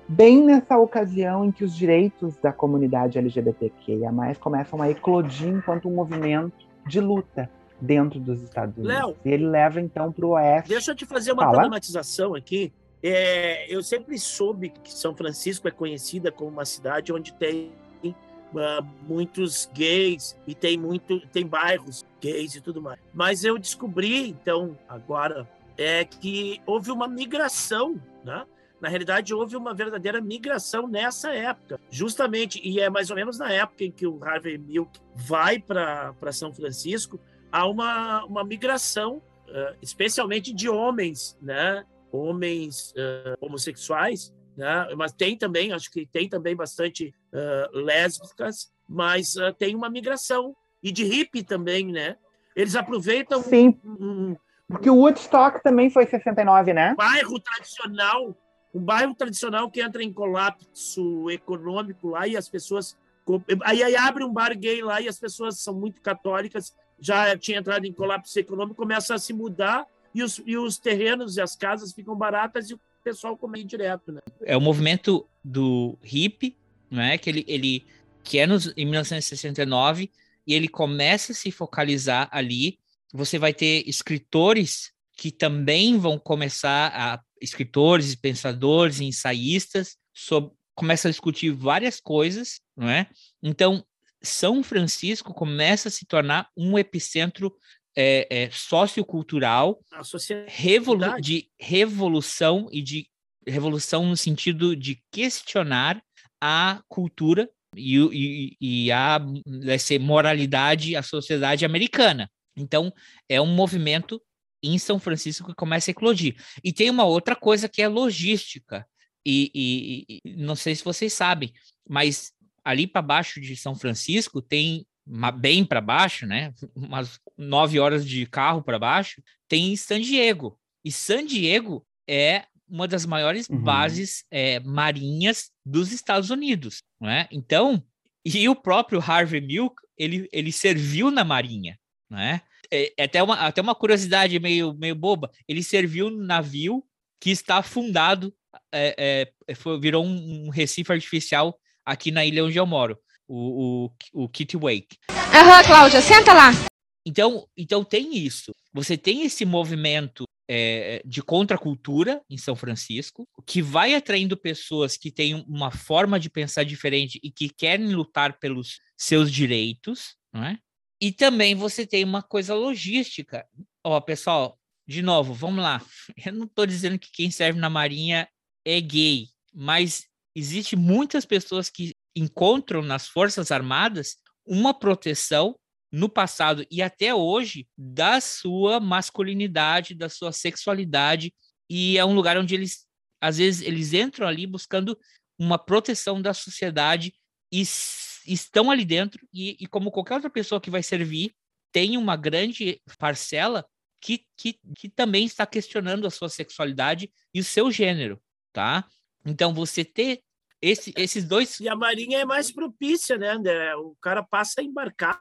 Bem nessa ocasião em que os direitos da comunidade LGBTQIA+, começam a eclodir enquanto um movimento de luta dentro dos Estados Unidos. Léo, e ele leva então para o oeste. Deixa eu te fazer uma Fala. problematização aqui. É, eu sempre soube que São Francisco é conhecida como uma cidade onde tem uh, muitos gays e tem muito tem bairros gays e tudo mais. Mas eu descobri então agora é que houve uma migração, né? Na realidade, houve uma verdadeira migração nessa época, justamente, e é mais ou menos na época em que o Harvey Milk vai para São Francisco, há uma, uma migração uh, especialmente de homens, né? Homens uh, homossexuais, né? Mas tem também, acho que tem também bastante uh, lésbicas, mas tem uma migração e de hippie também, né? Eles aproveitam Sim. Um, porque o Woodstock também foi 69, né? Um bairro tradicional, um bairro tradicional que entra em colapso econômico lá e as pessoas aí, aí abre um bar gay lá e as pessoas são muito católicas já tinha entrado em colapso econômico, começa a se mudar e os, e os terrenos e as casas ficam baratas e o pessoal come direto, né? É o movimento do hip, né? Que ele, ele que é nos, em 1969 e ele começa a se focalizar ali. Você vai ter escritores que também vão começar a escritores, pensadores, ensaístas, sobre, começa a discutir várias coisas, não é? Então são Francisco começa a se tornar um epicentro é, é, sociocultural revolu de revolução e de revolução no sentido de questionar a cultura e, e, e a ser moralidade, a sociedade americana. Então, é um movimento em São Francisco que começa a eclodir. E tem uma outra coisa que é logística. E, e, e não sei se vocês sabem, mas ali para baixo de São Francisco tem bem para baixo, né? Umas nove horas de carro para baixo, tem San Diego. E San Diego é uma das maiores uhum. bases é, marinhas dos Estados Unidos, não é? Então, e o próprio Harvey Milk, ele, ele serviu na marinha, não é? É, é até, uma, até uma curiosidade meio, meio boba, ele serviu no navio que está afundado, é, é, foi, virou um, um recife artificial aqui na ilha onde eu moro, o, o, o Kitty Wake. Aham, Cláudia, senta lá. Então, então tem isso. Você tem esse movimento é, de contracultura em São Francisco, que vai atraindo pessoas que têm uma forma de pensar diferente e que querem lutar pelos seus direitos, não é? E também você tem uma coisa logística. Ó, pessoal, de novo, vamos lá. Eu não estou dizendo que quem serve na Marinha é gay, mas existe muitas pessoas que encontram nas Forças Armadas uma proteção no passado e até hoje da sua masculinidade, da sua sexualidade e é um lugar onde eles às vezes eles entram ali buscando uma proteção da sociedade e estão ali dentro e, e como qualquer outra pessoa que vai servir tem uma grande parcela que, que, que também está questionando a sua sexualidade e o seu gênero, tá? Então, você ter esse, esses dois. E a Marinha é mais propícia, né, André? O cara passa embarcado,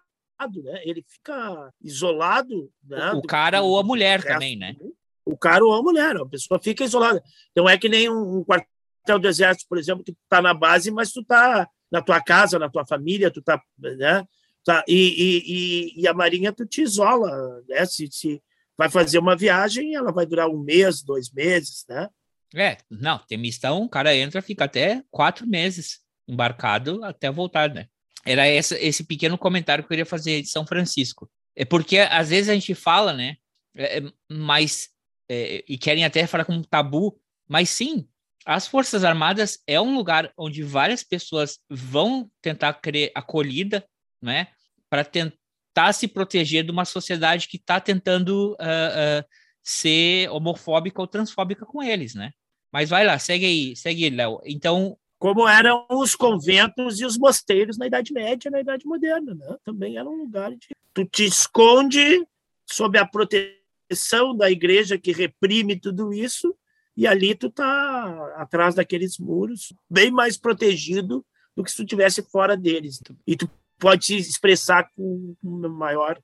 né? Ele fica isolado. Né? O cara do, ou a mulher também, né? O cara ou a mulher, a pessoa fica isolada. Então é que nem um, um quartel do exército, por exemplo, que tu tá na base, mas tu tá na tua casa, na tua família, tu tá, né? Tá, e, e, e a Marinha tu te isola, né? Se, se vai fazer uma viagem, ela vai durar um mês, dois meses, né? É, não, tem missão, o cara entra, fica até quatro meses embarcado até voltar, né? Era essa, esse pequeno comentário que eu queria fazer de São Francisco. É porque às vezes a gente fala, né? É, é mas é, e querem até falar como tabu, mas sim, as Forças Armadas é um lugar onde várias pessoas vão tentar querer acolhida, né? Para tentar se proteger de uma sociedade que está tentando uh, uh, ser homofóbica ou transfóbica com eles, né? Mas vai lá, segue aí, segue Léo. Então. Como eram os conventos e os mosteiros na Idade Média na Idade Moderna, né? Também era um lugar de. Tu te esconde sob a proteção da igreja que reprime tudo isso, e ali tu tá atrás daqueles muros, bem mais protegido do que se tu estivesse fora deles. E tu pode se expressar com maior.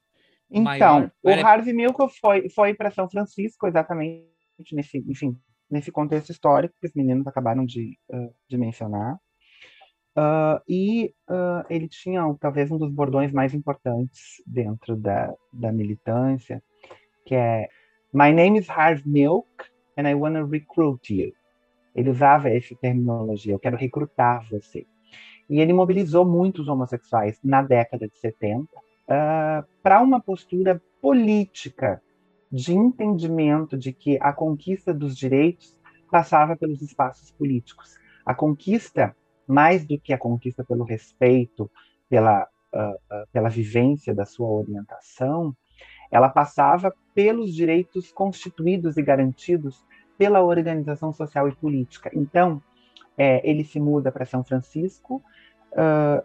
Então, maior... o Harvey Milk foi, foi para São Francisco exatamente nesse, enfim, nesse contexto histórico que os meninos acabaram de, uh, de mencionar. Uh, e uh, ele tinha talvez um dos bordões mais importantes dentro da, da militância, que é My name is Harv Milk and I want to recruit you. Ele usava essa terminologia, eu quero recrutar você. E ele mobilizou muitos homossexuais na década de 70 uh, para uma postura política de entendimento de que a conquista dos direitos passava pelos espaços políticos. A conquista, mais do que a conquista pelo respeito, pela, uh, uh, pela vivência da sua orientação, Ela passava pelos direitos constituídos e garantidos pela organização social e política. Então, é, ele se muda para São Francisco uh,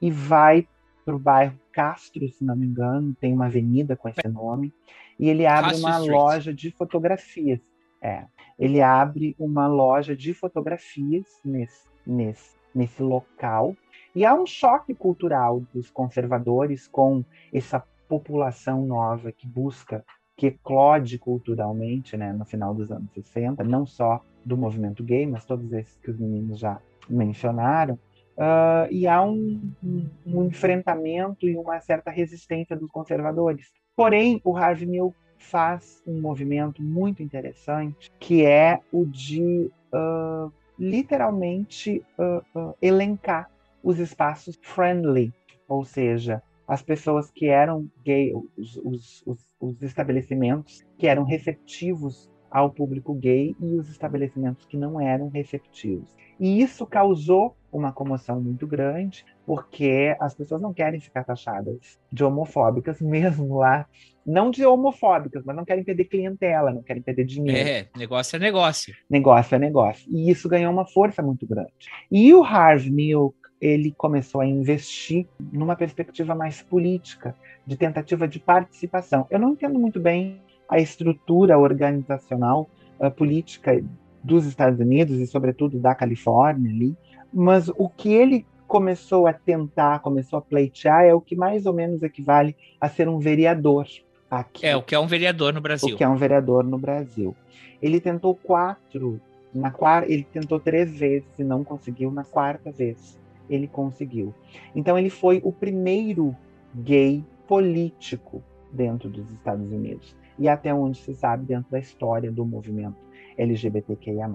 e vai para o bairro Castro, se não me engano, tem uma avenida com esse nome, e ele abre Castro uma Street. loja de fotografias. É, ele abre uma loja de fotografias nesse, nesse, nesse local, e há um choque cultural dos conservadores com essa população nova que busca, que eclode culturalmente né, no final dos anos 60, não só do movimento gay, mas todos esses que os meninos já mencionaram, Uh, e há um, um, um, enfrentamento e uma certa resistência dos conservadores. Porém, o Harvey Milk faz um movimento muito interessante, que é o de uh, literalmente uh, elencar os espaços friendly, ou seja, as pessoas que eram gay, os, os, os, os estabelecimentos que eram receptivos ao público gay e os estabelecimentos que não eram receptivos. E isso causou uma comoção muito grande, porque as pessoas não querem ficar taxadas de homofóbicas, mesmo lá. Não de homofóbicas, mas não querem perder clientela, não querem perder dinheiro. É, negócio é negócio. Negócio é negócio. E isso ganhou uma força muito grande. E o Harvey Milk, ele começou a investir numa perspectiva mais política, de tentativa de participação. Eu não entendo muito bem a estrutura organizacional uh, política dos Estados Unidos e, sobretudo, da Califórnia ali, mas o que ele começou a tentar, começou a pleitear, é o que mais ou menos equivale a ser um vereador aqui. É, o que é um vereador no Brasil. O que é um vereador no Brasil. Ele tentou quatro, na quarta, ele tentou três vezes e não conseguiu, na quarta vez ele conseguiu. Então ele foi o primeiro gay político dentro dos Estados Unidos e até onde se sabe dentro da história do movimento LGBTQIA+.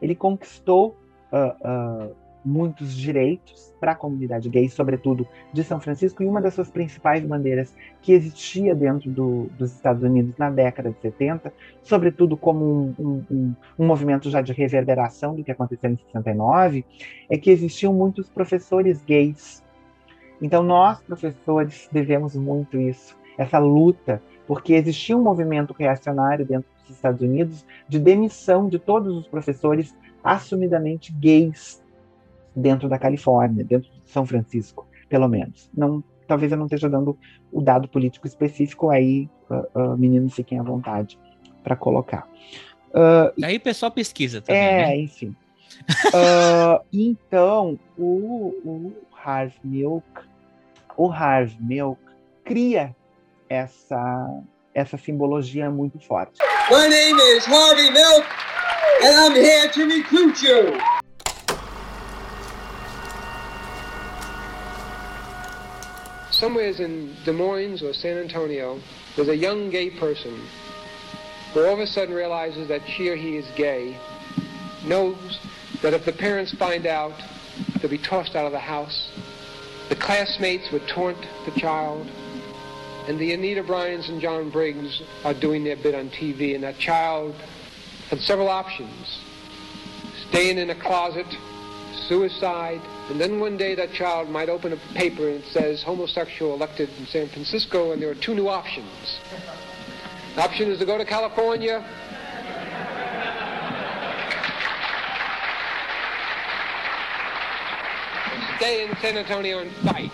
Ele conquistou uh, uh, muitos direitos para a comunidade gay, sobretudo de São Francisco, e uma das suas principais bandeiras que existia dentro do, dos Estados Unidos na década de 70, sobretudo como um, um, um, um movimento já de reverberação do que aconteceu em 69, é que existiam muitos professores gays. Então nós, professores, devemos muito isso, essa luta porque existia um movimento reacionário dentro dos Estados Unidos de demissão de todos os professores assumidamente gays dentro da Califórnia, dentro de São Francisco, pelo menos. Não, talvez eu não esteja dando o dado político específico, aí uh, uh, meninos fiquem à vontade para colocar. Uh, aí o pessoal pesquisa também. É, né? enfim. então, o, o Harv Milk, o Harv Milk cria essa essa simbologia muito forte. My name is Harvey Milk and I'm here to recruit you. Somewhere in Des Moines or San Antonio, there's a young gay person who all of a sudden realizes that she or he is gay, knows that if the parents find out, they'll be tossed out of the house. The classmates would taunt the child, and the Anita Bryans and John Briggs are doing their bit on TV, and that child had several options. Staying in a closet, suicide, and then one day that child might open a paper and it says homosexual elected in San Francisco, and there are two new options. The option is to go to California. Stay in San Antonio and fight.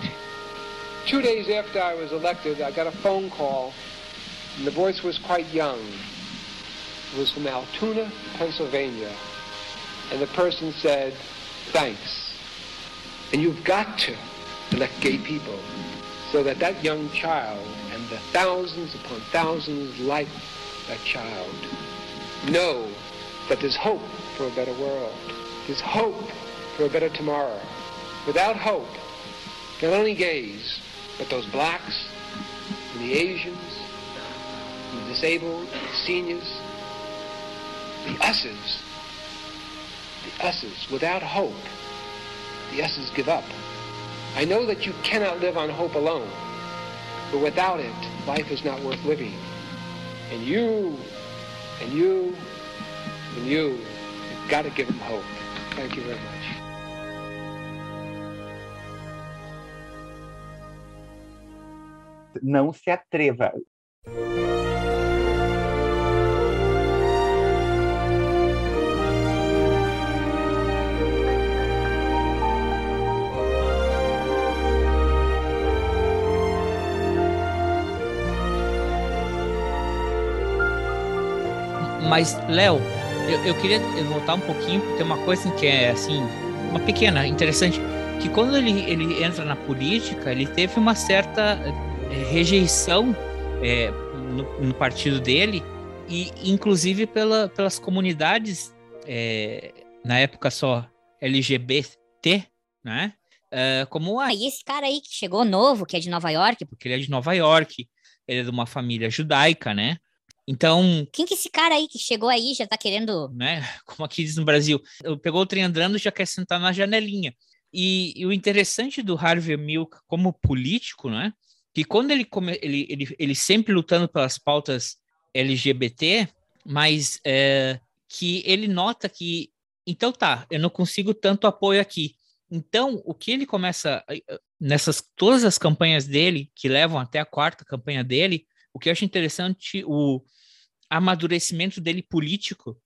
Two days after I was elected, I got a phone call, and the voice was quite young. It was from Altoona, Pennsylvania. And the person said, thanks. And you've got to elect gay people so that that young child and the thousands upon thousands like that child know that there's hope for a better world. There's hope for a better tomorrow. Without hope, not only gays, but those blacks, and the Asians, and the disabled, the seniors, the us's, the us's, without hope, the us's give up. I know that you cannot live on hope alone, but without it, life is not worth living. And you, and you, and you, you've got to give them hope. Thank you very much. Não se atreva. Mas, Léo, eu, eu, queria voltar um pouquinho, porque tem uma coisa que é, assim, uma pequena, interessante, que quando ele, ele entra na política, ele teve uma certa é, rejeição é, no, no, partido dele, e inclusive pela, pelas comunidades, é, na época só LGBT, né? Uh, como a... E esse cara aí que chegou novo, que é de Nova York? Porque ele é de Nova York, ele é de uma família judaica, né? Então. Quem que é esse cara aí que chegou aí já tá querendo. Né? Como aqui diz no Brasil. Pegou o trem andando já quer sentar na janelinha. E, e, o interessante do Harvey Milk como político, né? Que quando ele, come, ele, ele, ele sempre lutando pelas pautas LGBT, mas é, que ele nota que. Então tá, eu não consigo tanto apoio aqui. Então, o que ele começa nessas todas as campanhas dele, que levam até a quarta campanha dele, o que eu acho interessante, o amadurecimento dele político,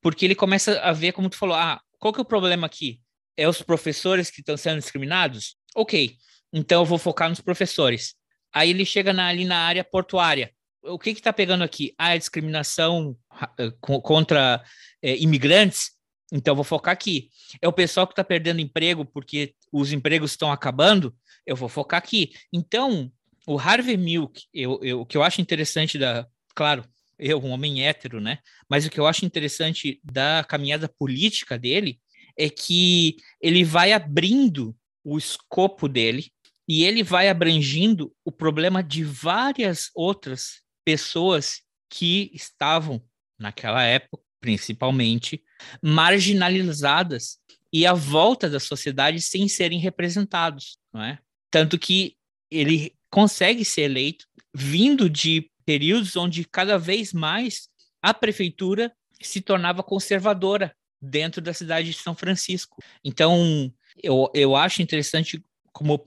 porque ele começa a ver, como tu falou, ah, qual que é o problema aqui? É os professores que estão sendo discriminados? Ok, então eu vou focar nos professores. Aí ele chega na, ali na área portuária. O que está pegando aqui? Ah, a discriminação eh, contra é, imigrantes? Então eu vou focar aqui. É o pessoal que está perdendo emprego porque os empregos estão acabando? Eu vou focar aqui. Então, o Harvey Milk, eu, eu, o que eu acho interessante da. Claro, eu, um homem hétero, né? Mas o que eu acho interessante da caminhada política dele é que ele vai abrindo o escopo dele e ele vai abrangindo o problema de várias outras pessoas que estavam, naquela época, principalmente, marginalizadas e à volta da sociedade sem serem representados, não é? Tanto que ele consegue ser eleito vindo de períodos onde cada vez mais a prefeitura se tornava conservadora dentro da cidade de São Francisco. Então, eu, eu acho interessante como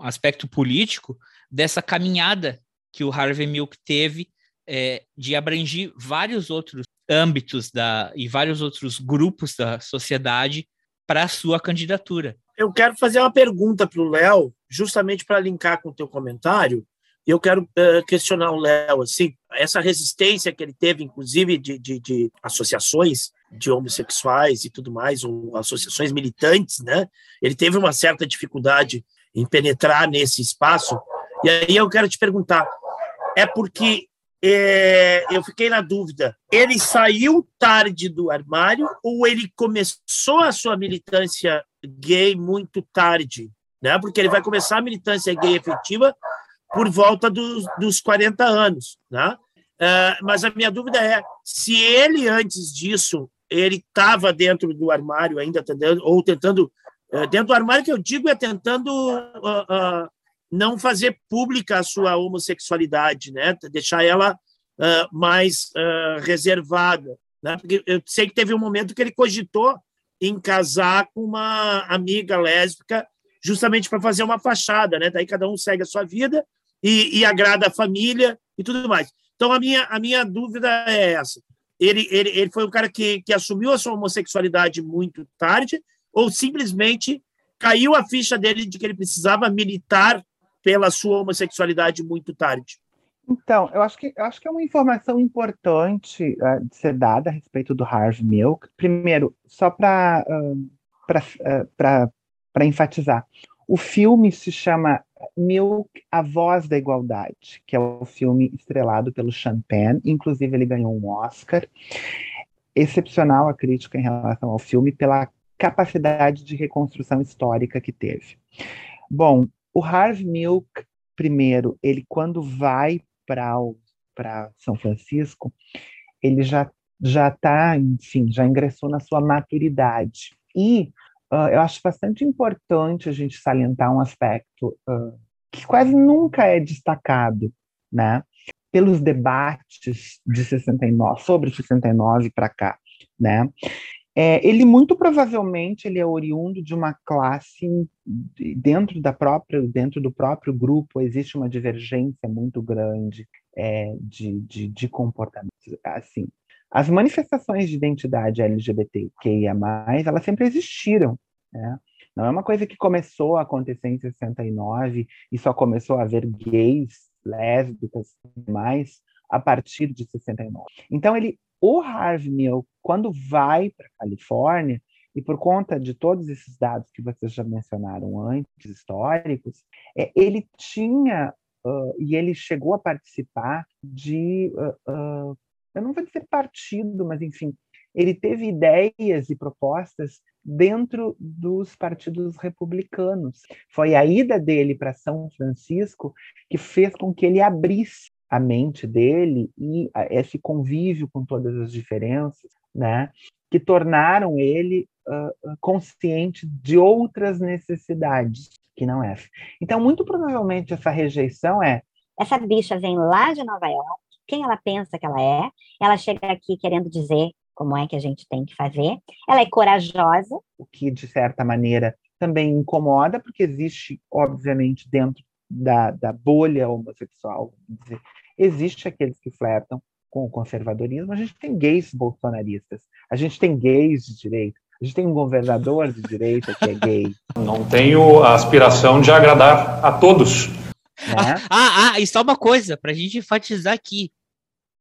aspecto político dessa caminhada que o Harvey Milk teve é, de abranger vários outros âmbitos da, e vários outros grupos da sociedade para a sua candidatura. Eu quero fazer uma pergunta para o Léo, justamente para linkar com o teu comentário. Eu quero uh, questionar o Léo, assim, essa resistência que ele teve, inclusive, de, de, de, associações de homossexuais e tudo mais, ou associações militantes, né? Ele teve uma certa dificuldade em penetrar nesse espaço. E aí eu quero te perguntar, é porque é, eu fiquei na dúvida. Ele saiu tarde do armário ou ele começou a sua militância gay muito tarde? Né? Porque ele vai começar a militância gay efetiva por volta dos, dos 40 anos. Né? Uh, mas a minha dúvida é se ele, antes disso, ele estava dentro do armário ainda, ou tentando. Uh, dentro do armário que eu digo é tentando uh, não fazer pública a sua homossexualidade, né? Deixar ela uh, mais reservada, né? Porque eu sei que teve um momento que ele cogitou em casar com uma amiga lésbica, justamente para fazer uma fachada, né? Daí cada um segue a sua vida e, e agrada a família e tudo mais. Então a minha a minha dúvida é essa: ele ele, ele foi um cara que, que assumiu a sua homossexualidade muito tarde ou simplesmente caiu a ficha dele de que ele precisava militar pela sua homossexualidade muito tarde? Então, eu acho que, eu acho que é uma informação importante uh, de ser dada a respeito do Harvey Milk. Primeiro, só para uh, uh, enfatizar, o filme se chama Milk, A Voz da Igualdade, que é o filme estrelado pelo Penn, inclusive ele ganhou um Oscar. Excepcional a crítica em relação ao filme pela capacidade de reconstrução histórica que teve. Bom, o Harvey Milk, primeiro, ele quando vai para São Francisco, ele já já está, enfim, já ingressou na sua maturidade. E uh, eu acho bastante importante a gente salientar um aspecto uh, que quase nunca é destacado, né? Pelos debates de 69, sobre 69 para cá, né? É, ele muito provavelmente ele é oriundo de uma classe dentro da própria dentro do próprio grupo existe uma divergência muito grande é, de, de, de comportamento. Assim, as manifestações de identidade LGBTQIA+, elas sempre existiram, né? Não é uma coisa que começou a acontecer em 69 e só começou a haver gays, lésbicas e mais a partir de 69. Então ele, o Harvey Milk, quando vai para a Califórnia, e por conta de todos esses dados que vocês já mencionaram antes, históricos, é, ele tinha uh, e ele chegou a participar de, uh, uh, eu não vou dizer partido, mas enfim, ele teve ideias e propostas dentro dos partidos republicanos. Foi a ida dele para São Francisco que fez com que ele abrisse a mente dele e esse convívio com todas as diferenças, né, que tornaram ele uh, consciente de outras necessidades que não é. Então, muito provavelmente essa rejeição é essa bicha vem lá de Nova York, quem ela pensa que ela é? Ela chega aqui querendo dizer como é que a gente tem que fazer. Ela é corajosa, o que de certa maneira também incomoda, porque existe, obviamente, dentro da, da bolha homossexual, dizer, existe aqueles que flertam com o conservadorismo, a gente tem gays bolsonaristas, a gente tem gays de direita, a gente tem um governador de direita que é gay. Não tenho a aspiração de agradar a todos. Né? Ah, ah, e só uma coisa, para a gente enfatizar aqui.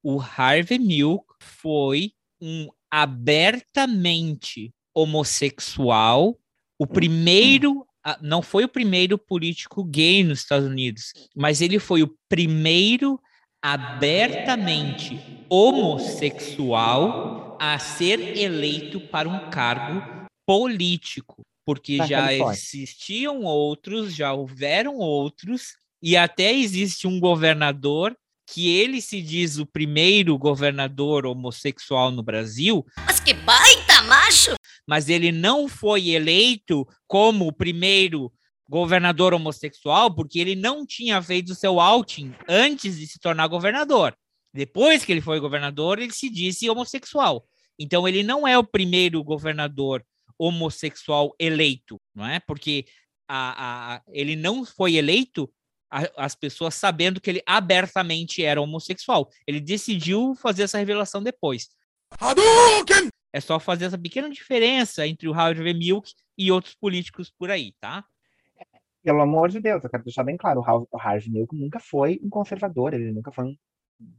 O Harvey Milk foi um abertamente homossexual, o primeiro não foi o primeiro político gay nos Estados Unidos, mas ele foi o primeiro abertamente homossexual a ser eleito para um cargo político, porque já existiam outros, já houveram outros, e até existe um governador que ele se diz o primeiro governador homossexual no Brasil. Mas que baita macho! Mas ele não foi eleito como o primeiro governador homossexual porque ele não tinha feito seu outing antes de se tornar governador. Depois que ele foi governador, ele se disse homossexual. Então ele não é o primeiro governador homossexual eleito, não é? Porque a, a, ele não foi eleito a, as pessoas sabendo que ele abertamente era homossexual. Ele decidiu fazer essa revelação depois. Hadouken! É só fazer essa pequena diferença entre o Harvey Milk e outros políticos por aí, tá? Pelo amor de Deus, eu quero deixar bem claro, o Harvey Milk nunca foi um conservador, ele nunca foi um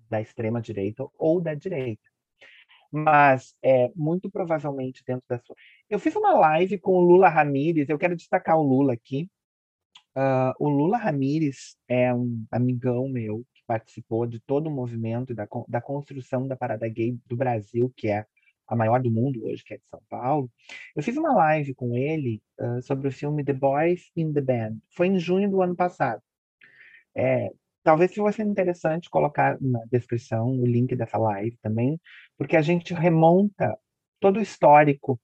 da extrema direita ou da direita. Mas é muito provavelmente dentro da sua. Eu fiz uma live com o Lula Ramírez, eu quero destacar o Lula aqui, Uh, o Lula Ramírez é um amigão meu que participou de todo o movimento da, da construção da parada gay do Brasil, que é a maior do mundo hoje, que é de São Paulo. Eu fiz uma live com ele uh, sobre o filme The Boys in the Band. Foi em junho do ano passado. É, talvez fosse interessante colocar na descrição o link dessa live também, porque a gente remonta todo o histórico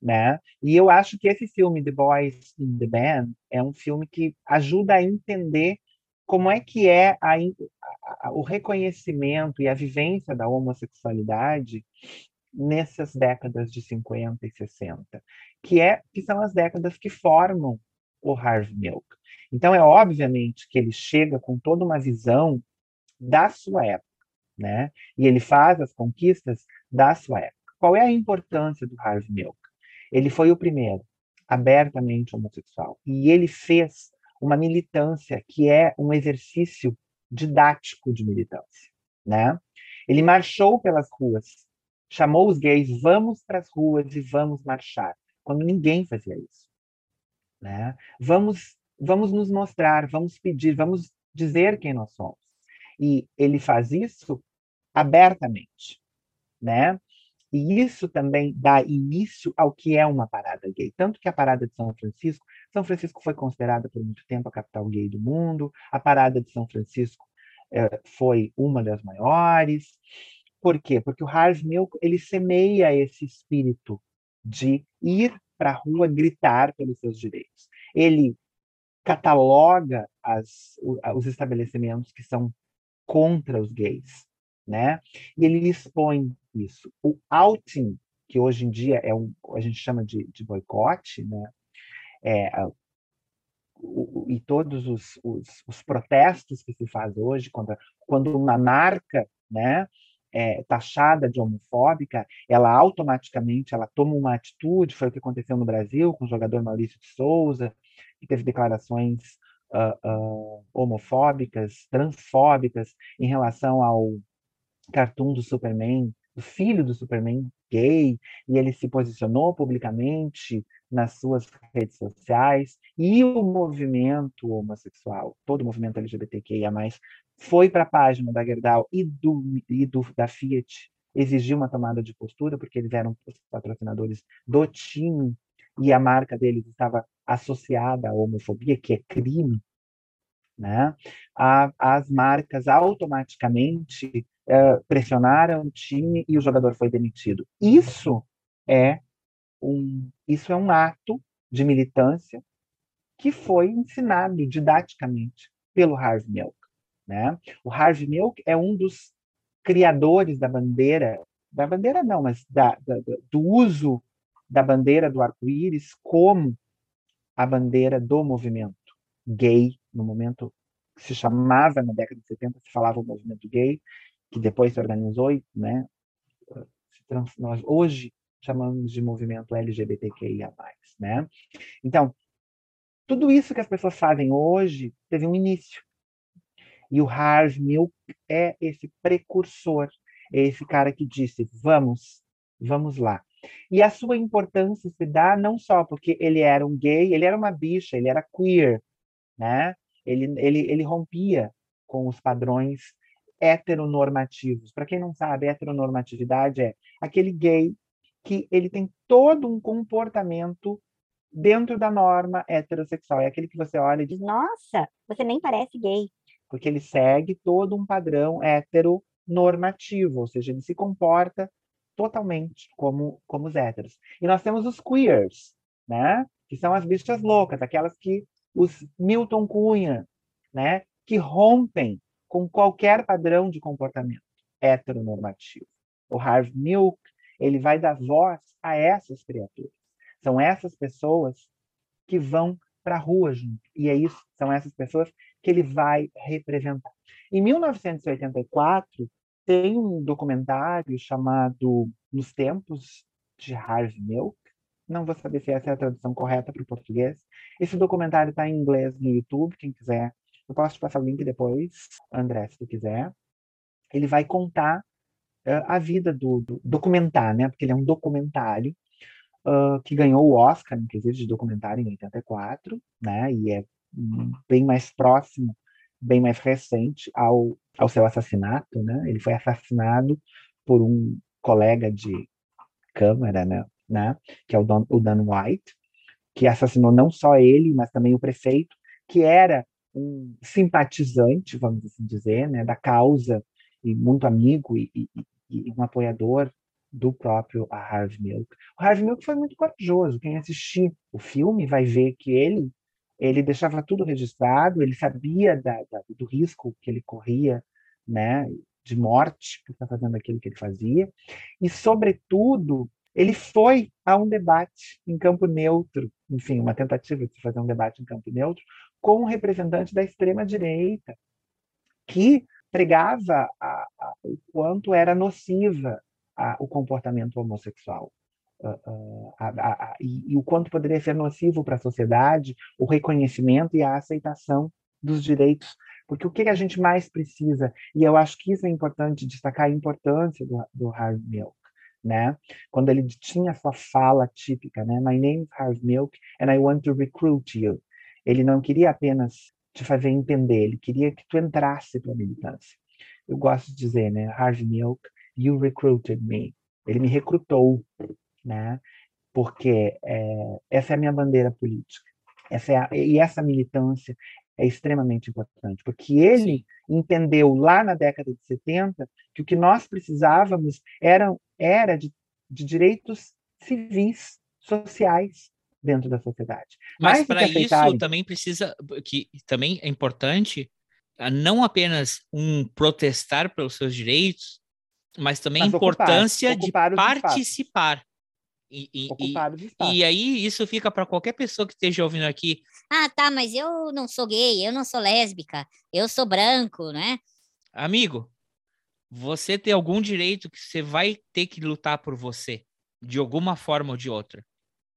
né? E eu acho que esse filme The Boys in the Band é um filme que ajuda a entender como é que é a, a, o reconhecimento e a vivência da homossexualidade nessas décadas de 50 e 60, que é que são as décadas que formam o Harvey Milk. Então é obviamente que ele chega com toda uma visão da sua época, né? E ele faz as conquistas da sua época. Qual é a importância do Harvey Milk? Ele foi o primeiro abertamente homossexual. E ele fez uma militância que é um exercício didático de militância, né? Ele marchou pelas ruas, chamou os gays, vamos para as ruas e vamos marchar, quando ninguém fazia isso, né? Vamos, vamos nos mostrar, vamos pedir, vamos dizer quem nós somos. E ele faz isso abertamente, né? E isso também dá início ao que é uma parada gay. Tanto que a parada de São Francisco, São Francisco foi considerada por muito tempo a capital gay do mundo, a parada de São Francisco eh, foi uma das maiores. Por quê? Porque o Harvey Milk ele semeia esse espírito de ir para a rua gritar pelos seus direitos. Ele cataloga as, os estabelecimentos que são contra os gays, né? E ele expõe isso. O outing, que hoje em dia é um, a gente chama de, de boicote, né? É, e todos os, os, os, protestos que se faz hoje contra quando uma marca, né, é taxada de homofóbica, ela automaticamente ela toma uma atitude. Foi o que aconteceu no Brasil com o jogador Maurício de Souza, que teve declarações uh, uh, homofóbicas, transfóbicas em relação ao cartoon do Superman, do filho do Superman gay, e ele se posicionou publicamente nas suas redes sociais, e o movimento homossexual, todo o movimento LGBTQIA+, foi para a página da Gerdau e, do, e do, da Fiat exigir uma tomada de postura, porque eles eram os patrocinadores do time, e a marca deles estava associada à homofobia, que é crime, né? A, as marcas automaticamente uh, pressionaram o time e o jogador foi demitido. Isso é um, isso é um ato de militância que foi ensinado didaticamente pelo Harvey Milk. Né? O Harvey Milk é um dos criadores da bandeira, da bandeira não, mas da, da, do uso da bandeira do arco-íris como a bandeira do movimento gay, no momento que se chamava, na década de 70, se falava o movimento gay, que depois se organizou e, né, nós hoje chamamos de movimento LGBTQIA+, né? Então, tudo isso que as pessoas fazem hoje teve um início. E o Harv Milk é esse precursor, é esse cara que disse, vamos, vamos lá. E a sua importância se dá não só porque ele era um gay, ele era uma bicha, ele era queer, né? Ele, ele, ele rompia com os padrões heteronormativos. Para quem não sabe, heteronormatividade é aquele gay que ele tem todo um comportamento dentro da norma heterossexual. É aquele que você olha e diz: Nossa, você nem parece gay. Porque ele segue todo um padrão heteronormativo, ou seja, ele se comporta totalmente como, como os héteros. E nós temos os queers, né? que são as bichas loucas, aquelas que os Milton Cunha, né? que rompem com qualquer padrão de comportamento heteronormativo. O Harvey Milk ele vai dar voz a essas criaturas. São essas pessoas que vão para a rua junto. E é isso, são essas pessoas que ele vai representar. Em 1984, tem um documentário chamado Nos Tempos de Harvey Milk. Não vou saber se essa é a tradução correta para o português. Esse documentário está em inglês no YouTube, quem quiser. Eu posso te passar o link depois, André, se tu quiser. Ele vai contar a vida do, do, documentar, né? Porque ele é um documentário uh, que ganhou o Oscar, inclusive, de documentário em 84, né? E é bem mais próximo, bem mais recente ao, ao seu assassinato, né? Ele foi assassinado por um colega de câmara, né? né? Que é o, Don, o Dan White, que assassinou não só ele, mas também o prefeito, que era um simpatizante, vamos assim dizer, né, da causa e muito amigo e, e, e um apoiador do próprio Harvey Milk. O Harvey Milk foi muito corajoso. Quem assistir o filme vai ver que ele ele deixava tudo registrado, ele sabia da, da, do risco que ele corria, né, de morte por estar fazendo aquilo que ele fazia, e sobretudo ele foi a um debate em campo neutro, enfim, uma tentativa de fazer um debate em campo neutro com um representante da extrema direita que pregava a, a, o quanto era nociva a, o comportamento homossexual. Uh, uh, e, e, o quanto poderia ser nocivo para a sociedade o reconhecimento e a aceitação dos direitos. Porque o que a gente mais precisa, e eu acho que isso é importante destacar a importância do, do Milk, né? Quando ele tinha sua fala típica, né? My name is Harvey Milk and I want to recruit you. Ele não queria apenas te fazer entender, ele queria que tu entrasse para a militância. Eu gosto de dizer, né, Harvey Milk, you recruited me. Ele me recrutou, né? Porque é, essa é a minha bandeira política. Essa é a, e essa militância é extremamente importante, porque ele Sim. entendeu lá na década de 70 que o que nós precisávamos era, era de, de direitos civis, sociais, dentro da sociedade. Mas para isso também precisa, que também é importante, ah, não apenas um protestar pelos seus direitos, mas também mas a importância ocupar, ocupar de participar. E, e, e, e, aí isso fica para qualquer pessoa que esteja ouvindo aqui Ah, tá, mas eu não sou gay, eu não sou lésbica, eu sou branco, né? Amigo, você tem algum direito que você vai ter que lutar por você, de alguma forma ou de outra.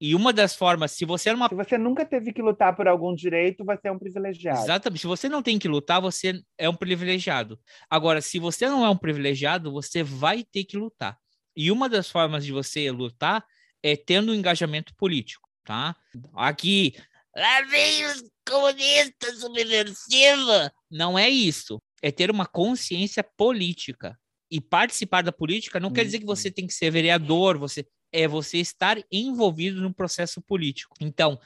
E uma das formas, se você é uma. Se você nunca teve que lutar por algum direito, você é um privilegiado. Exatamente. Se você não tem que lutar, você é um privilegiado. Agora, se você não é um privilegiado, você vai ter que lutar. E uma das formas de você lutar é tendo um engajamento político, tá? Aqui, lá vem os comunistas subversivos. Não é isso. É ter uma consciência política. E participar da política não quer dizer que você tem que ser vereador, você é você estar envolvido no processo político. Então,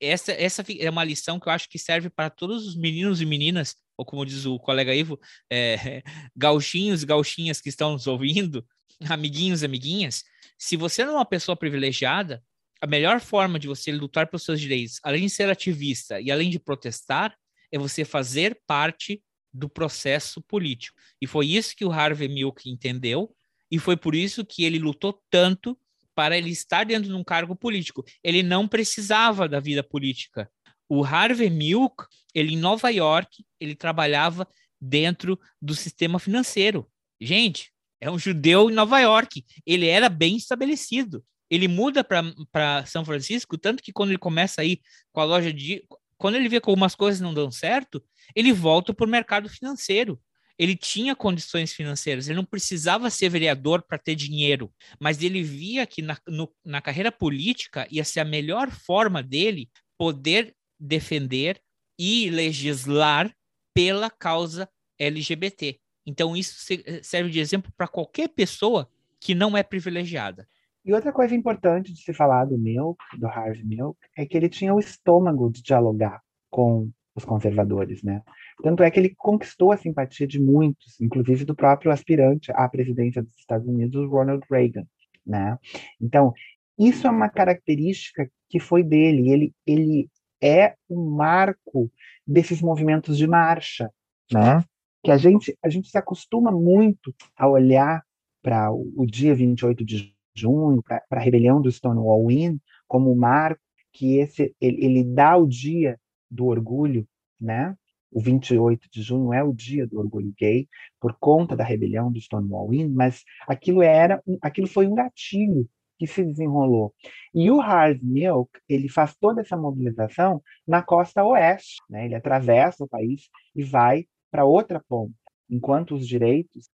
essa, essa é uma lição que eu acho que serve para todos os meninos e meninas, ou como diz o colega Ivo, é, gauchinhos e gauchinhas que estão nos ouvindo, amiguinhos e amiguinhas. Se você não é uma pessoa privilegiada, a melhor forma de você lutar pelos seus direitos, além de ser ativista e além de protestar, é você fazer parte do processo político. E foi isso que o Harvey Milk entendeu, e foi por isso que ele lutou tanto para ele estar dentro de um cargo político. Ele não precisava da vida política. O Harvey Milk, ele em Nova York, ele trabalhava dentro do sistema financeiro. Gente, é um judeu em Nova York. Ele era bem estabelecido. Ele muda para São Francisco, tanto que quando ele começa aí com a loja de. Quando ele vê que algumas coisas não dão certo, ele volta para o mercado financeiro ele tinha condições financeiras, ele não precisava ser vereador para ter dinheiro, mas ele via que na, no, na carreira política ia ser a melhor forma dele poder defender e legislar pela causa LGBT. Então, isso serve de exemplo para qualquer pessoa que não é privilegiada. E outra coisa importante de se falar do Milk, do Harvey Milk, é que ele tinha o estômago de dialogar com os conservadores, né? Tanto é que ele conquistou a simpatia de muitos, inclusive do próprio aspirante à presidência dos Estados Unidos, Ronald Reagan, né? Então, isso é uma característica que foi dele. Ele, ele é um marco desses movimentos de marcha, né? Que a gente, a gente se acostuma muito a olhar para o, o, dia 28 de junho, para a rebelião do Stonewall Inn, como um marco que esse, ele, ele dá o dia do orgulho, né? O 28 de junho é o dia do orgulho gay por conta da rebelião do Stonewall Inn, mas aquilo era, aquilo foi um gatilho que se desenrolou. E o Hard Milk, ele faz toda essa mobilização na costa oeste, né? Ele atravessa o país e vai para outra ponta. Enquanto os direitos,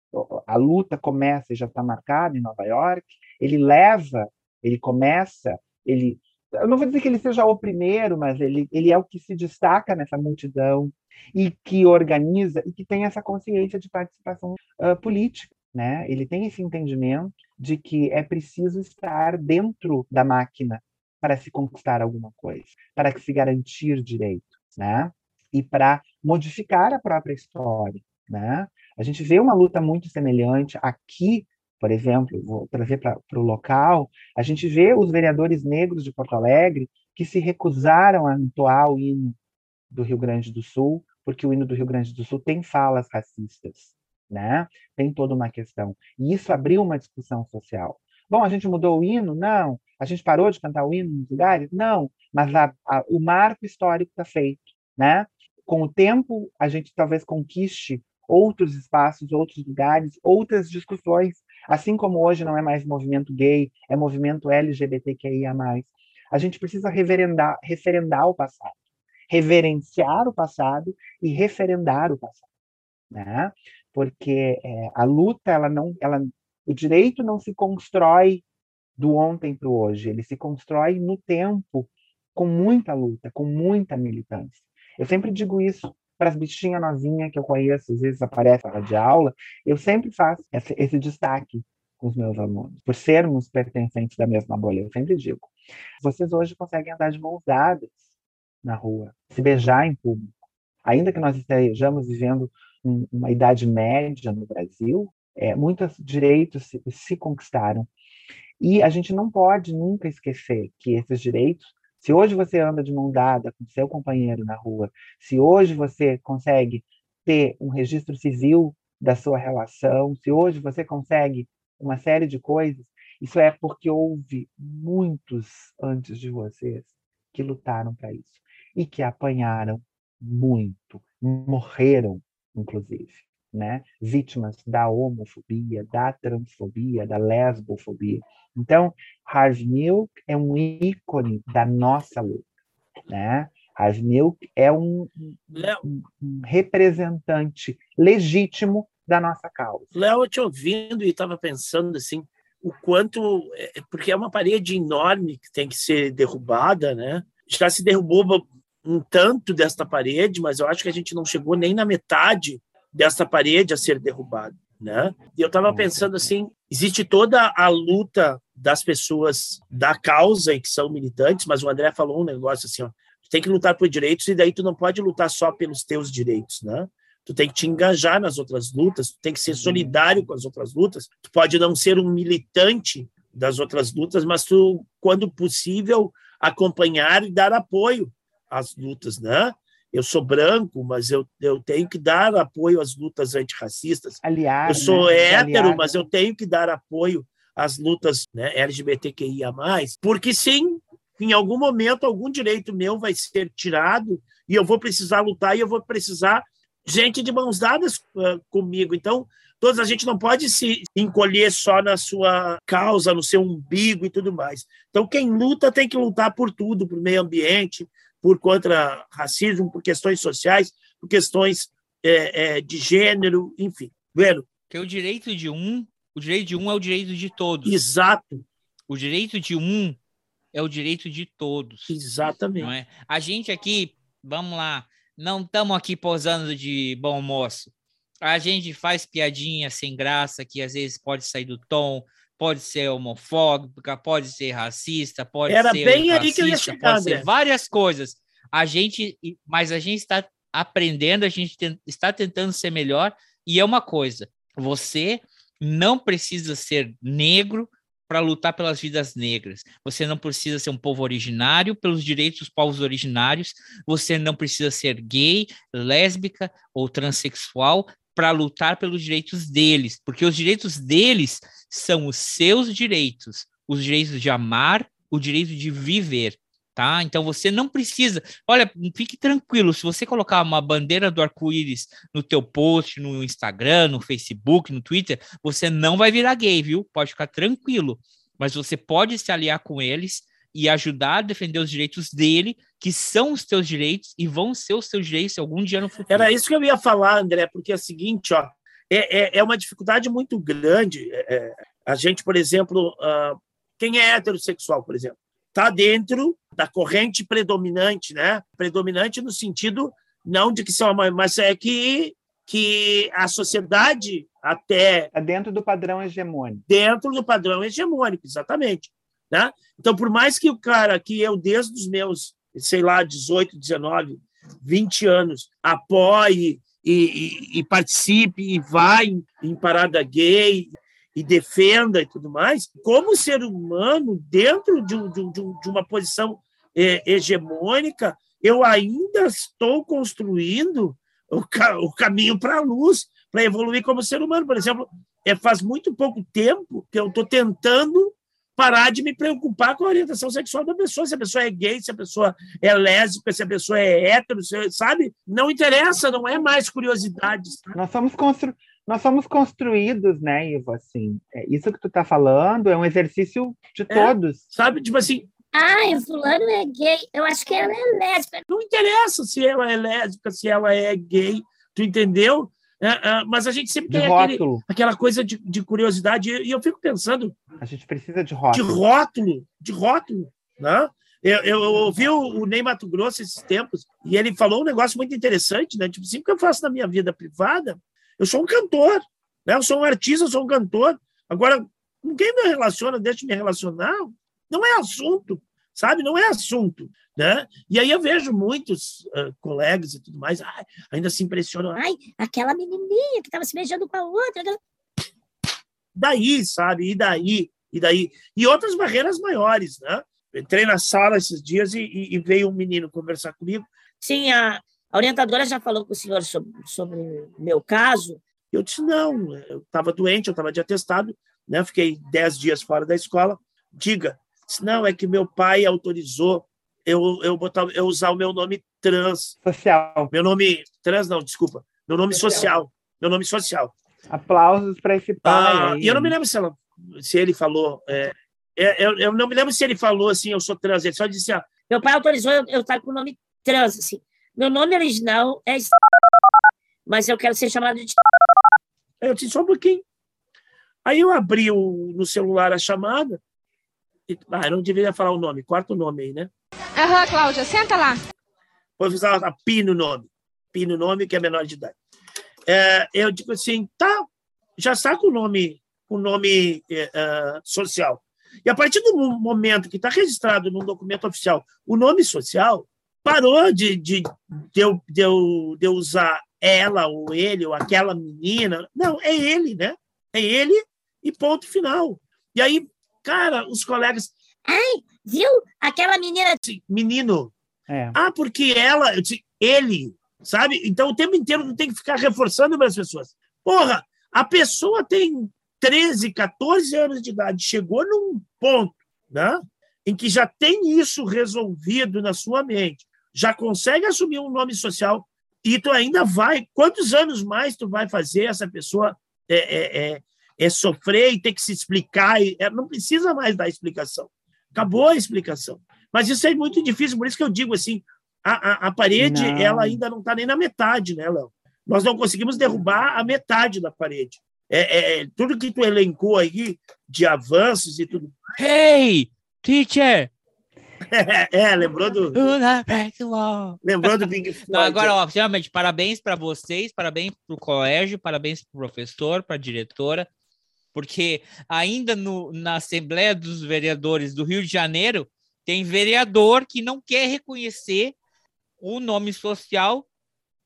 a luta começa e já está marcada em Nova York, ele leva, ele começa, ele eu não vou dizer que ele seja o primeiro, mas ele, ele é o que se destaca nessa multidão, e que organiza e que tem essa consciência de participação uh, política. Né? Ele tem esse entendimento de que é preciso estar dentro da máquina para se conquistar alguma coisa, para se garantir direitos, né? E para modificar a própria história, né? A gente vê uma luta muito semelhante aqui, por exemplo, vou trazer para o local, a gente vê os vereadores negros de Porto Alegre que se recusaram a entoar o hino do Rio Grande do Sul, porque o hino do Rio Grande do Sul tem falas racistas, né? Tem toda uma questão. E isso abriu uma discussão social. Bom, a gente mudou o hino? Não. A gente parou de cantar o hino nos lugares? Não. Mas a, a, o marco histórico está feito, né? Com o tempo, a gente talvez conquiste outros espaços, outros lugares, outras discussões. Assim como hoje não é mais movimento gay, é movimento LGBTQIA+. A gente precisa referendar o passado reverenciar o passado e referendar o passado, né? Porque é, a luta, ela não, ela, o direito não se constrói do ontem para o hoje, ele se constrói no tempo, com muita luta, com muita militância. Eu sempre digo isso para as bichinhas novinhas que eu conheço, às vezes aparece na de aula, eu sempre faço esse, esse destaque com os meus alunos, por sermos pertencentes da mesma bolha, eu sempre digo. Vocês hoje conseguem andar de mãos dadas, na rua, se beijar em público. Ainda que nós estejamos vivendo um, uma idade média no Brasil, é, muitos direitos se, se conquistaram. E a gente não pode nunca esquecer que esses direitos se hoje você anda de mão dada com seu companheiro na rua, se hoje você consegue ter um registro civil da sua relação, se hoje você consegue uma série de coisas, isso é porque houve muitos antes de vocês que lutaram para isso. E que apanharam muito, morreram, inclusive, né? Vítimas da homofobia, da transfobia, da lesbofobia. Então, Harv Milk é um ícone da nossa luta, né? Harv Milk é um, um, um representante legítimo da nossa causa. Léo, eu te ouvindo e estava pensando assim, o quanto, é, porque é uma parede enorme que tem que ser derrubada, né? Já se derrubou um tanto desta parede, mas eu acho que a gente não chegou nem na metade desta parede a ser derrubada, né? E eu estava pensando assim, existe toda a luta das pessoas da causa em que são militantes, mas o André falou um negócio assim, ó, tu tem que lutar por direitos e daí tu não pode lutar só pelos teus direitos, né? Tu tem que te engajar nas outras lutas, tu tem que ser uhum. solidário com as outras lutas. Tu pode não ser um militante das outras lutas, mas tu, quando possível, acompanhar e dar apoio às lutas, né? Eu sou branco, mas eu, eu tenho que dar apoio às lutas antirracistas. Aliás, eu sou né? hétero, Aliás, mas eu tenho que dar apoio às lutas né, LGBTQIA+, porque sim, em algum momento algum direito meu vai ser tirado e eu vou precisar lutar e eu vou precisar gente de mãos dadas uh, comigo. Então, todos a gente não pode se encolher só na sua causa, no seu umbigo e tudo mais. Então, quem luta tem que lutar por tudo, por meio ambiente, por contra racismo, por questões sociais, por questões é, é, de gênero, enfim. Vendo? Que o direito de um, o direito de um é o direito de todos. Exato. O direito de um é o direito de todos. Exatamente. Não é? A gente aqui, vamos lá, não estamos aqui posando de bom moço. A gente faz piadinha sem graça, que às vezes pode sair do tom, pode ser homofóbica, pode ser racista, pode Era ser bem racista, ali que eu ia chegar, pode ser várias coisas. A gente, mas a gente está aprendendo, a gente tem- está tentando ser melhor. E é uma coisa: você não precisa ser negro para lutar pelas vidas negras. Você não precisa ser um povo originário pelos direitos dos povos originários. Você não precisa ser gay, lésbica ou transexual para lutar pelos direitos deles, porque os direitos deles são os seus direitos, os direitos de amar, o direito de viver, tá? Então você não precisa, olha, fique tranquilo, se você colocar uma bandeira do arco-íris no teu post, no Instagram, no Facebook, no Twitter, você não vai virar gay, viu? Pode ficar tranquilo, mas você pode se aliar com eles e ajudar a defender os direitos dele, que são os teus direitos e vão ser os teus direitos algum dia no futuro. Era isso que eu ia falar, André, porque é o seguinte, ó, é, é, é uma dificuldade muito grande. é, é, a gente, por exemplo, ah, quem é heterossexual, por exemplo, está dentro da corrente predominante, né? Predominante no sentido não de que são, mas é que que a sociedade até é dentro do padrão hegemônico. Dentro do padrão hegemônico, exatamente. Né? Então, por mais que o cara, que eu desde os meus, sei lá, 18, 19, 20 anos, apoie e, e, e participe e vá em, em parada gay e defenda e tudo mais, como ser humano, dentro de, um, de, um, de uma posição é, hegemônica, eu ainda estou construindo o, ca o caminho para a luz, para evoluir como ser humano. Por exemplo, é, faz muito pouco tempo que eu estou tentando parar de me preocupar com a orientação sexual da pessoa, se a pessoa é gay, se a pessoa é lésbica, se a pessoa é hétero, se, sabe? Não interessa, não é mais curiosidade. Sabe? Nós somos constru... nós somos construídos, né, Ivo, assim, é, isso que tu está falando é um exercício de todos. É, sabe, tipo assim, ah, o fulano é gay. Eu acho que ela é lésbica. Não interessa se ela é lésbica, se ela é gay, tu entendeu? É, é, mas a gente sempre de tem aquele, aquela coisa de, de, curiosidade, e eu fico pensando. A gente precisa de rótulo. De rótulo, de rótulo. Né? Eu, eu, eu ouvi o, o Ney Mato Grosso esses tempos, e ele falou um negócio muito interessante, né? Tipo assim, o que eu faço na minha vida privada? Eu sou um cantor, né? eu sou um artista, eu sou um cantor. Agora, com quem me relaciona, deixa de me relacionar, não é assunto, sabe? Não é assunto, né? E aí eu vejo muitos uh, colegas e tudo mais, ai, ainda se impressionam. Ai, aquela menininha que estava se beijando com a outra. Aquela... Daí, sabe? E daí? E daí? E outras barreiras maiores, né? Entrei na sala esses dias e, e, e veio um menino conversar comigo. Sim, a, a orientadora já falou com o senhor sobre, sobre o meu caso. Eu disse, não, eu estava doente, eu estava de atestado, né? Fiquei dez dias fora da escola. Diga, não, é que meu pai autorizou eu, eu, botar, eu usar o meu nome trans. Social. Meu nome. Trans, não, desculpa. Meu nome social. Meu nome social. Aplausos para esse pai. Ah, e eu não me lembro se, ela, se ele falou. É, eu, eu não me lembro se ele falou assim, eu sou trans. Ele só disse. Ah, Meu pai autorizou eu, eu estar com o nome trans. Assim. Meu nome original é. Mas eu quero ser chamado de. Eu disse só um pouquinho. Aí eu abri o, no celular a chamada. Ah, eu não deveria falar o nome. Quarto nome aí, né? Aham, uhum, Cláudia, senta lá. Vou usar a Pi no nome. Pi no nome, que é menor de idade. É, eu digo assim, tá, já saca o nome, o nome é, social. E a partir do momento que está registrado num documento oficial o nome social, parou de, de, de, eu, de, eu, de eu usar ela ou ele ou aquela menina. Não, é ele, né? É ele e ponto final. E aí, cara, os colegas. Ai, viu? Aquela menina. Menino. É. Ah, porque ela. Ele, sabe? Então o tempo inteiro não tem que ficar reforçando para as pessoas. Porra, a pessoa tem 13, 14 anos de idade, chegou num ponto, né? Em que já tem isso resolvido na sua mente, já consegue assumir um nome social e tu ainda vai. Quantos anos mais tu vai fazer essa pessoa é, é, é, é sofrer e ter que se explicar? E, é, não precisa mais dar explicação. Acabou a explicação. Mas isso é muito difícil, por isso que eu digo assim: a, a, a parede Não. ela ainda não está nem na metade, né, Léo? Nós não conseguimos derrubar a metade da parede. É, é, tudo que tu elencou aí de avanços e tudo. Hey, teacher! É, lembrou do. Lembrou do Big Floyd. Não, agora, ó, realmente, parabéns para vocês, parabéns para o colégio, parabéns para o professor, para a diretora, porque ainda no, na Assembleia dos Vereadores do Rio de Janeiro tem vereador que não quer reconhecer o nome social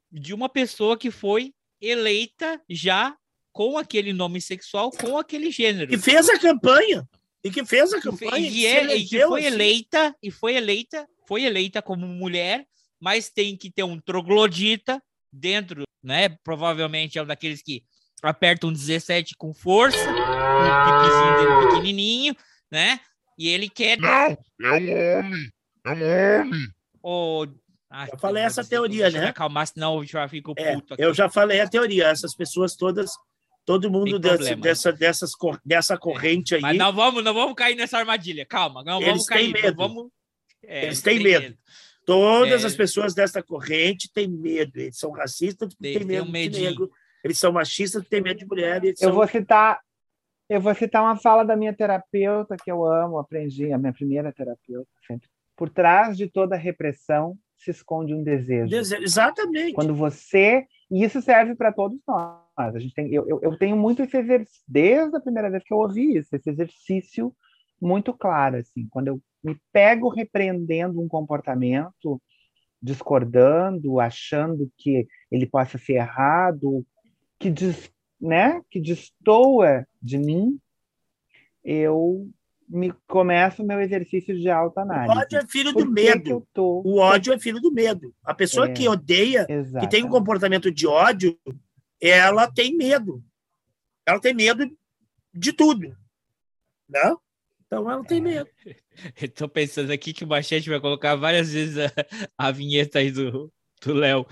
de uma pessoa que foi eleita já com aquele nome sexual, com aquele gênero. E fez a campanha. E que fez a campanha. e é- e que foi assim. eleita, e foi eleita, foi eleita como mulher, mas tem que ter um troglodita dentro, né? Provavelmente é um daqueles que apertam 17 com força, com o pipizinho dele pequenininho, né? E ele quer... Não, é um homem. É um homem. O... Ai, Eu falei essa teoria, né? acalmar, senão eu já fico É, puto aqui. eu já falei a teoria. Essas pessoas todas, todo mundo dessa, problema. dessa, dessas, cor- dessa corrente aí, Mas não vamos, não vamos cair nessa armadilha, calma, não Eles vamos cair, medo. vamos... É, eles têm medo. Todas É. as pessoas dessa corrente têm medo. Eles são racistas porque têm tem medo um de negro. Eles são machistas têm medo de mulher. Eu são... vou citar, eu vou citar uma fala da minha terapeuta que eu amo, aprendi, a minha primeira terapeuta sempre. Por trás de toda repressão se esconde um desejo. Dese- Exatamente. Quando você e isso serve para todos nós. A gente tem, eu, eu, eu tenho muito esse exercício desde a primeira vez que eu ouvi isso, esse exercício muito claro assim. Quando eu me pego repreendendo um comportamento, discordando, achando que ele possa ser errado, que dis, né, que destoa de mim, eu me começo o meu exercício de O autoanálise. ódio é filho Por do medo. tô O ódio é filho do medo. A pessoa É, que odeia, que tem um Exatamente. comportamento de ódio, ela tem medo. Ela tem medo de tudo. Né? Então ela É. tem medo. Eu tô pensando aqui que o Machete vai colocar várias vezes a, a vinheta aí do do Léo.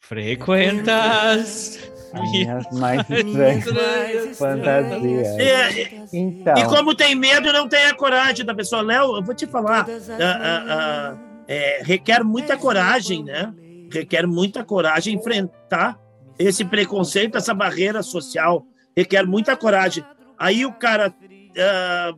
Frequentas minhas mais estranhas fantasias. É, Então, E como tem medo, não tem a coragem da pessoa. Léo, eu vou te falar, ah, ah, ah, é, requer muita coragem, né? Requer muita coragem enfrentar esse preconceito, essa barreira social. Requer muita coragem. Aí o cara,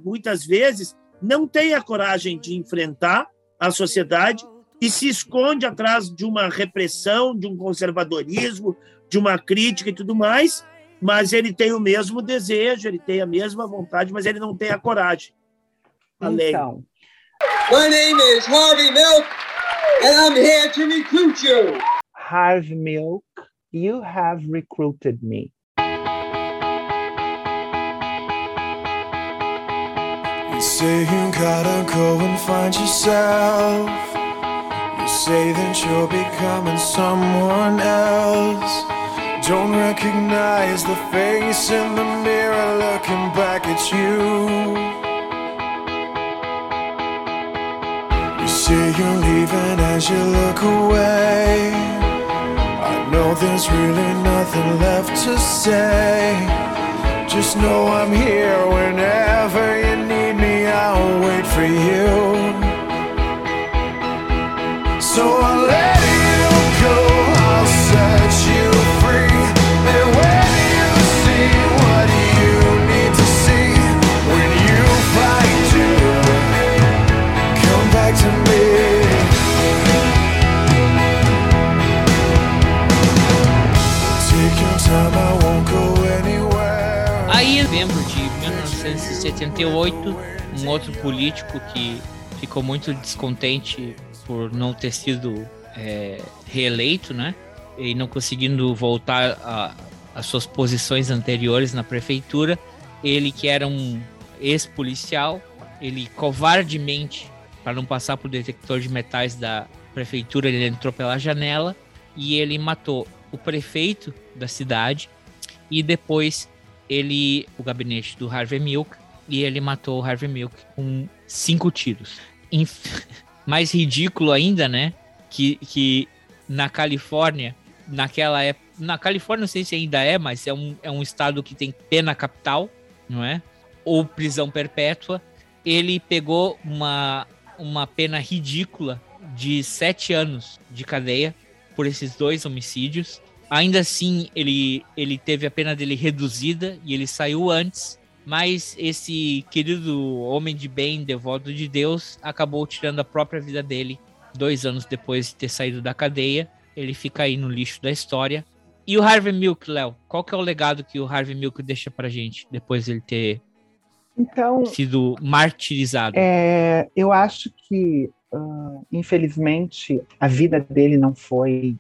muitas vezes, não tem a coragem de enfrentar a sociedade e se esconde atrás de uma repressão, de um conservadorismo, de uma crítica e tudo mais, mas ele tem o mesmo desejo, ele tem a mesma vontade, mas ele não tem a coragem. A lei. então, My name is Harvey Milk, and I'm here to recruit you. Harvey Milk, you have recruited me. You say you gotta go and find yourself. Say that you're becoming someone else. Don't recognize the face in the mirror looking back at you. you. say you're leaving as you look away. I know there's really nothing left to say. Just know I'm here whenever you need me, I'll wait for you. So I'll let you go, I'll set you free. And when you see what you need to see, when you find you, come back to me. Take your time, I won't go anywhere. Aí, em novembro de 1978, um outro político que ficou muito descontente por não ter sido é, reeleito, né? E não conseguindo voltar às suas posições anteriores na prefeitura. Ele, que era um ex-policial, ele covardemente, para não passar por detector de metais da prefeitura, ele entrou pela janela e ele matou o prefeito da cidade e depois ele o gabinete do Harvey Milk e ele matou o Harvey Milk com cinco tiros. Mais ridículo ainda, né? Que, que na Califórnia, naquela época, na Califórnia não sei se ainda é, mas é um, é um estado que tem pena capital, não é? Ou prisão perpétua. Ele pegou uma, uma pena ridícula de sete anos de cadeia por esses dois homicídios. Ainda assim, ele, ele teve a pena dele reduzida e ele saiu antes. Mas esse querido homem de bem, devoto de Deus, acabou tirando a própria vida dele dois anos depois de ter saído da cadeia. Ele fica aí no lixo da história. E o Harvey Milk, Léo? Qual que é o legado que o Harvey Milk deixa pra gente depois de ele ter Então, sido martirizado? É, eu acho que, ah, infelizmente, a vida dele não foi,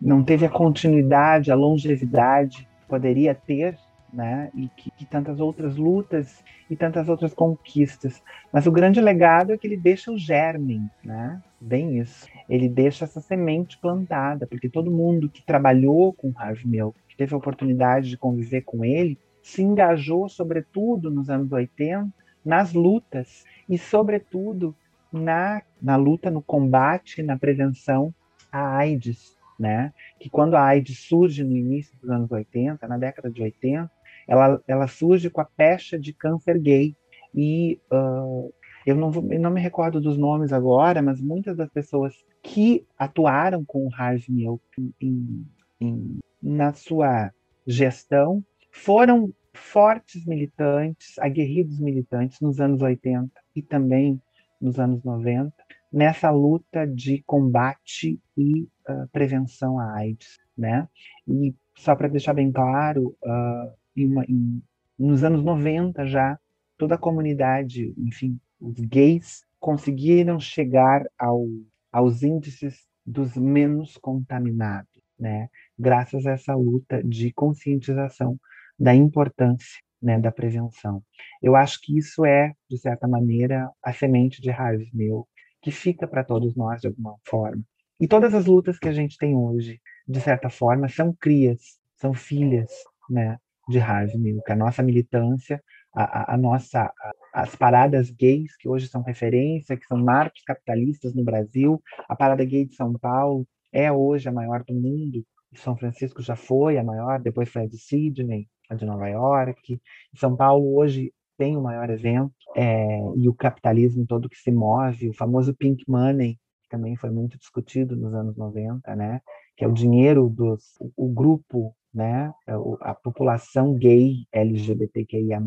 não teve a continuidade, a longevidade que poderia ter, né? E que, que tantas outras lutas e tantas outras conquistas. Mas o grande legado é que ele deixa o germe, né? Bem isso. Ele deixa essa semente plantada, porque todo mundo que trabalhou com Harvey Milk, que teve a oportunidade de conviver com ele, se engajou, sobretudo nos anos 80, nas lutas e, sobretudo, na, na luta, no combate, na prevenção à AIDS, né? Que quando a AIDS surge no início dos anos 80, na década de 80, ela, ela surge com a pecha de câncer gay e uh, eu não, vou, eu não me recordo dos nomes agora, mas muitas das pessoas que atuaram com o Harvey Milk em, em, na sua gestão foram fortes militantes, aguerridos militantes nos anos 80 e também nos anos 90, nessa luta de combate e uh, prevenção à AIDS, né? E só para deixar bem claro, uh, em uma, em, nos anos 90 já, toda a comunidade, enfim, os gays conseguiram chegar ao, aos índices dos menos contaminados, né? Graças a essa luta de conscientização da importância né, da prevenção. Eu acho que isso é, de certa maneira, a semente de Harvey Milk, que fica para todos nós de alguma forma. E todas as lutas que a gente tem hoje, de certa forma, são crias, são filhas né, de Harvey Milk. A nossa militância, a, a, a nossa, a, as paradas gays, que hoje são referência, que são marcos capitalistas no Brasil, a parada gay de São Paulo é hoje a maior do mundo, são Francisco já foi a maior, depois foi a de Sydney, a de Nova York. São Paulo hoje tem o maior evento é, e o capitalismo todo que se move, o famoso pink money, que também foi muito discutido nos anos 90, né? Que é o dinheiro dos o grupo, né? A população gay LGBTQIA+,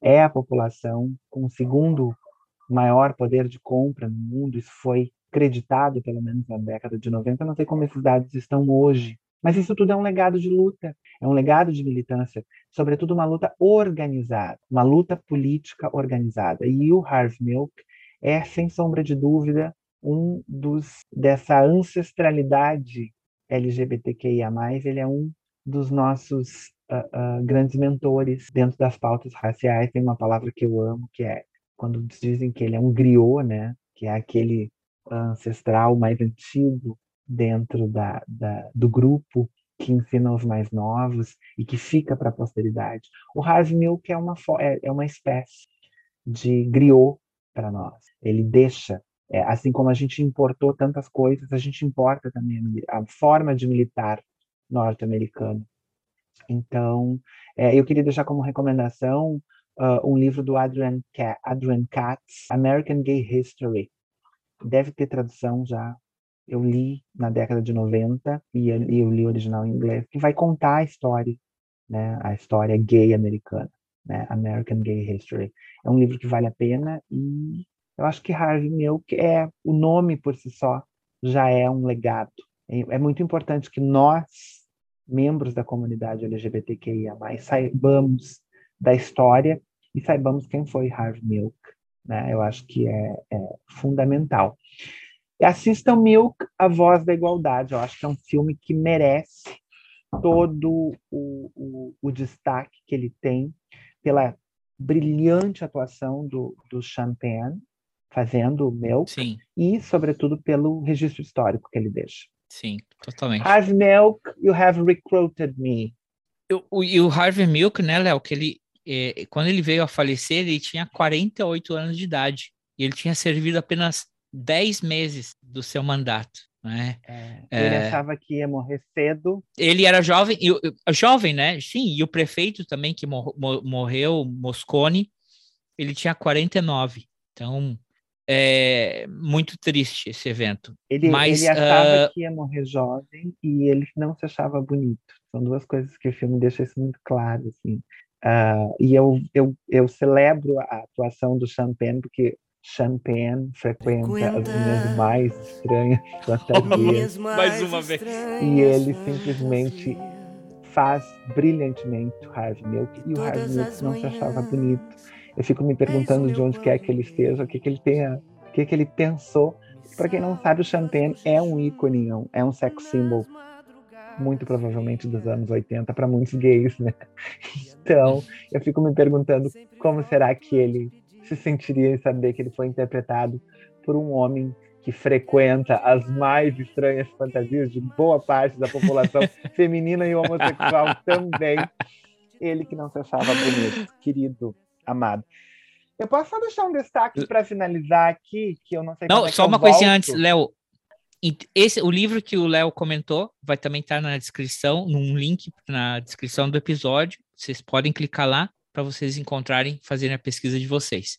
é a população com o segundo maior poder de compra no mundo. Isso foi acreditado, pelo menos na década de 90. Eu não sei como esses dados estão hoje, mas isso tudo é um legado de luta, é um legado de militância, sobretudo uma luta organizada, uma luta política organizada. E o Harvey Milk é, sem sombra de dúvida, um dos dessa ancestralidade LGBTQIA+, ele é um dos nossos uh, uh, grandes mentores dentro das pautas raciais. Tem uma palavra que eu amo, que é quando dizem que ele é um griot, né? Que é aquele ancestral mais antigo dentro da, da, do grupo que ensina os mais novos e que fica para a posteridade. O Harvey Milk é uma, é, é uma espécie de griot para nós. Ele deixa É, assim como a gente importou tantas coisas, a gente importa também a, a forma de militar norte-americana. Então, é, eu queria deixar como recomendação uh, um livro do Adrian, Adrian Katz, American Gay History. Deve ter tradução já. Eu li na década de 90 e eu, eu li o original em inglês, que vai contar a história, né, a história gay americana, né, American Gay History. É um livro que vale a pena e eu acho que Harvey Milk é o nome por si só já é um legado. É, é muito importante que nós, membros da comunidade LGBTQIA+, saibamos da história e saibamos quem foi Harvey Milk. Né? Eu acho que é, é fundamental. E assistam Milk, A Voz da Igualdade. Eu acho que é um filme que merece todo o, o, o destaque que ele tem pela brilhante atuação do, do Champagne, fazendo o Milk, Sim. e, sobretudo, pelo registro histórico que ele deixa. Sim, totalmente. Harvey Milk, you have recruited me. O, e o Harvey Milk, né, Léo, que ele, é, quando ele veio a falecer, ele tinha 48 anos de idade. E ele tinha servido apenas 10 meses do seu mandato. Né? É, ele é, achava que ia morrer cedo. Ele era jovem, e, jovem, né? Sim, e o prefeito também que mor morreu, Moscone, ele tinha 49. Então, é muito triste esse evento. Ele, Mas, ele achava uh... que ia morrer jovem e ele não se achava bonito. São duas coisas que o filme deixa isso muito claro, assim. Uh, e eu, eu, eu celebro a atuação do Champagne, porque Champagne frequenta, frequenta as minhas mais estranhas fantasias. mais uma vez. E ele simplesmente faz brilhantemente o Harvey Milk, e o Harvey Milk não se achava bonito eu fico me perguntando de onde quer que ele esteja, o que, que ele tenha, o que, que ele pensou. Para quem não sabe, o Champagne é um ícone, é um sex symbol, muito provavelmente dos anos 80 para muitos gays, né? Então, eu fico me perguntando como será que ele se sentiria em saber que ele foi interpretado por um homem que frequenta as mais estranhas fantasias de boa parte da população feminina e homossexual também. Ele que não se achava bonito, querido amado. Eu posso só deixar um destaque para finalizar aqui, que eu não sei Não, é só uma coisinha antes, Léo. Esse, o livro que o Léo comentou vai também estar tá na descrição, num link na descrição do episódio. Vocês podem clicar lá para vocês encontrarem, fazerem a pesquisa de vocês.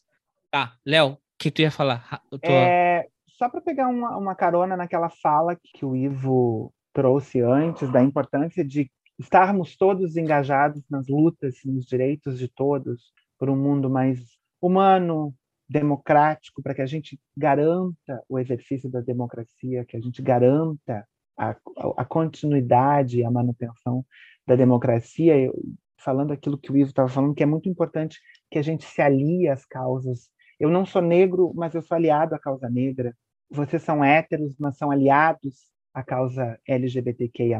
Tá, Léo, o que tu ia falar? Tô... É, só para pegar uma, uma carona naquela fala que o Ivo trouxe antes, da importância de estarmos todos engajados nas lutas, nos direitos de todos, por um mundo mais humano, democrático, para que a gente garanta o exercício da democracia, que a gente garanta a, a continuidade a manutenção da democracia. Eu, falando aquilo que o Ivo estava falando, que é muito importante que a gente se alie às causas. Eu não sou negro, mas eu sou aliado à causa negra. Vocês são héteros, mas são aliados à causa LGBTQIA+.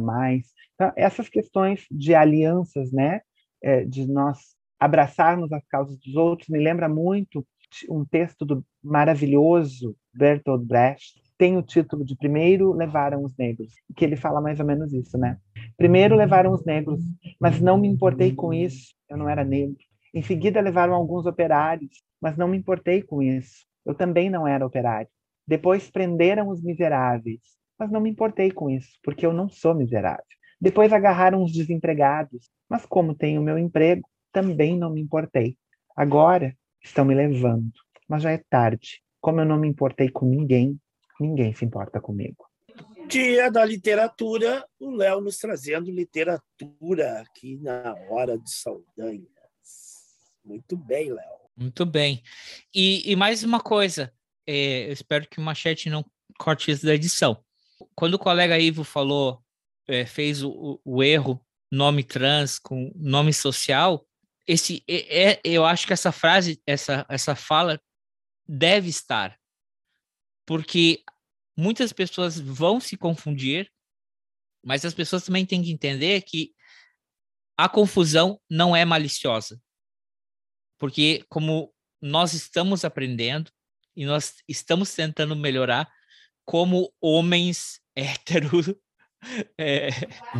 Então, essas questões de alianças, né, é, de nós abraçarmos as causas dos outros me lembra muito um texto do maravilhoso Bertolt Brecht, tem o título de Primeiro Levaram os Negros, que ele fala mais ou menos isso, né? Primeiro levaram os negros, mas não me importei com isso, eu não era negro. Em seguida levaram alguns operários, mas não me importei com isso, eu também não era operário. Depois prenderam os miseráveis, mas não me importei com isso, porque eu não sou miserável. Depois agarraram os desempregados, mas como tenho meu emprego, também não me importei. Agora estão me levando, mas já é tarde. Como eu não me importei com ninguém, ninguém se importa comigo. Dia da literatura, o Léo nos trazendo literatura aqui na Hora de Saldanhas. Muito bem, Léo. Muito bem. E, e mais uma coisa, é, eu espero que o Machete não corte isso da edição. Quando o colega Ivo falou, é, fez o, o erro nome trans com nome social, esse é, é, eu acho que essa frase, essa, essa fala deve estar, porque muitas pessoas vão se confundir, mas as pessoas também têm que entender que a confusão não é maliciosa, porque como nós estamos aprendendo e nós estamos tentando melhorar como homens héteros é,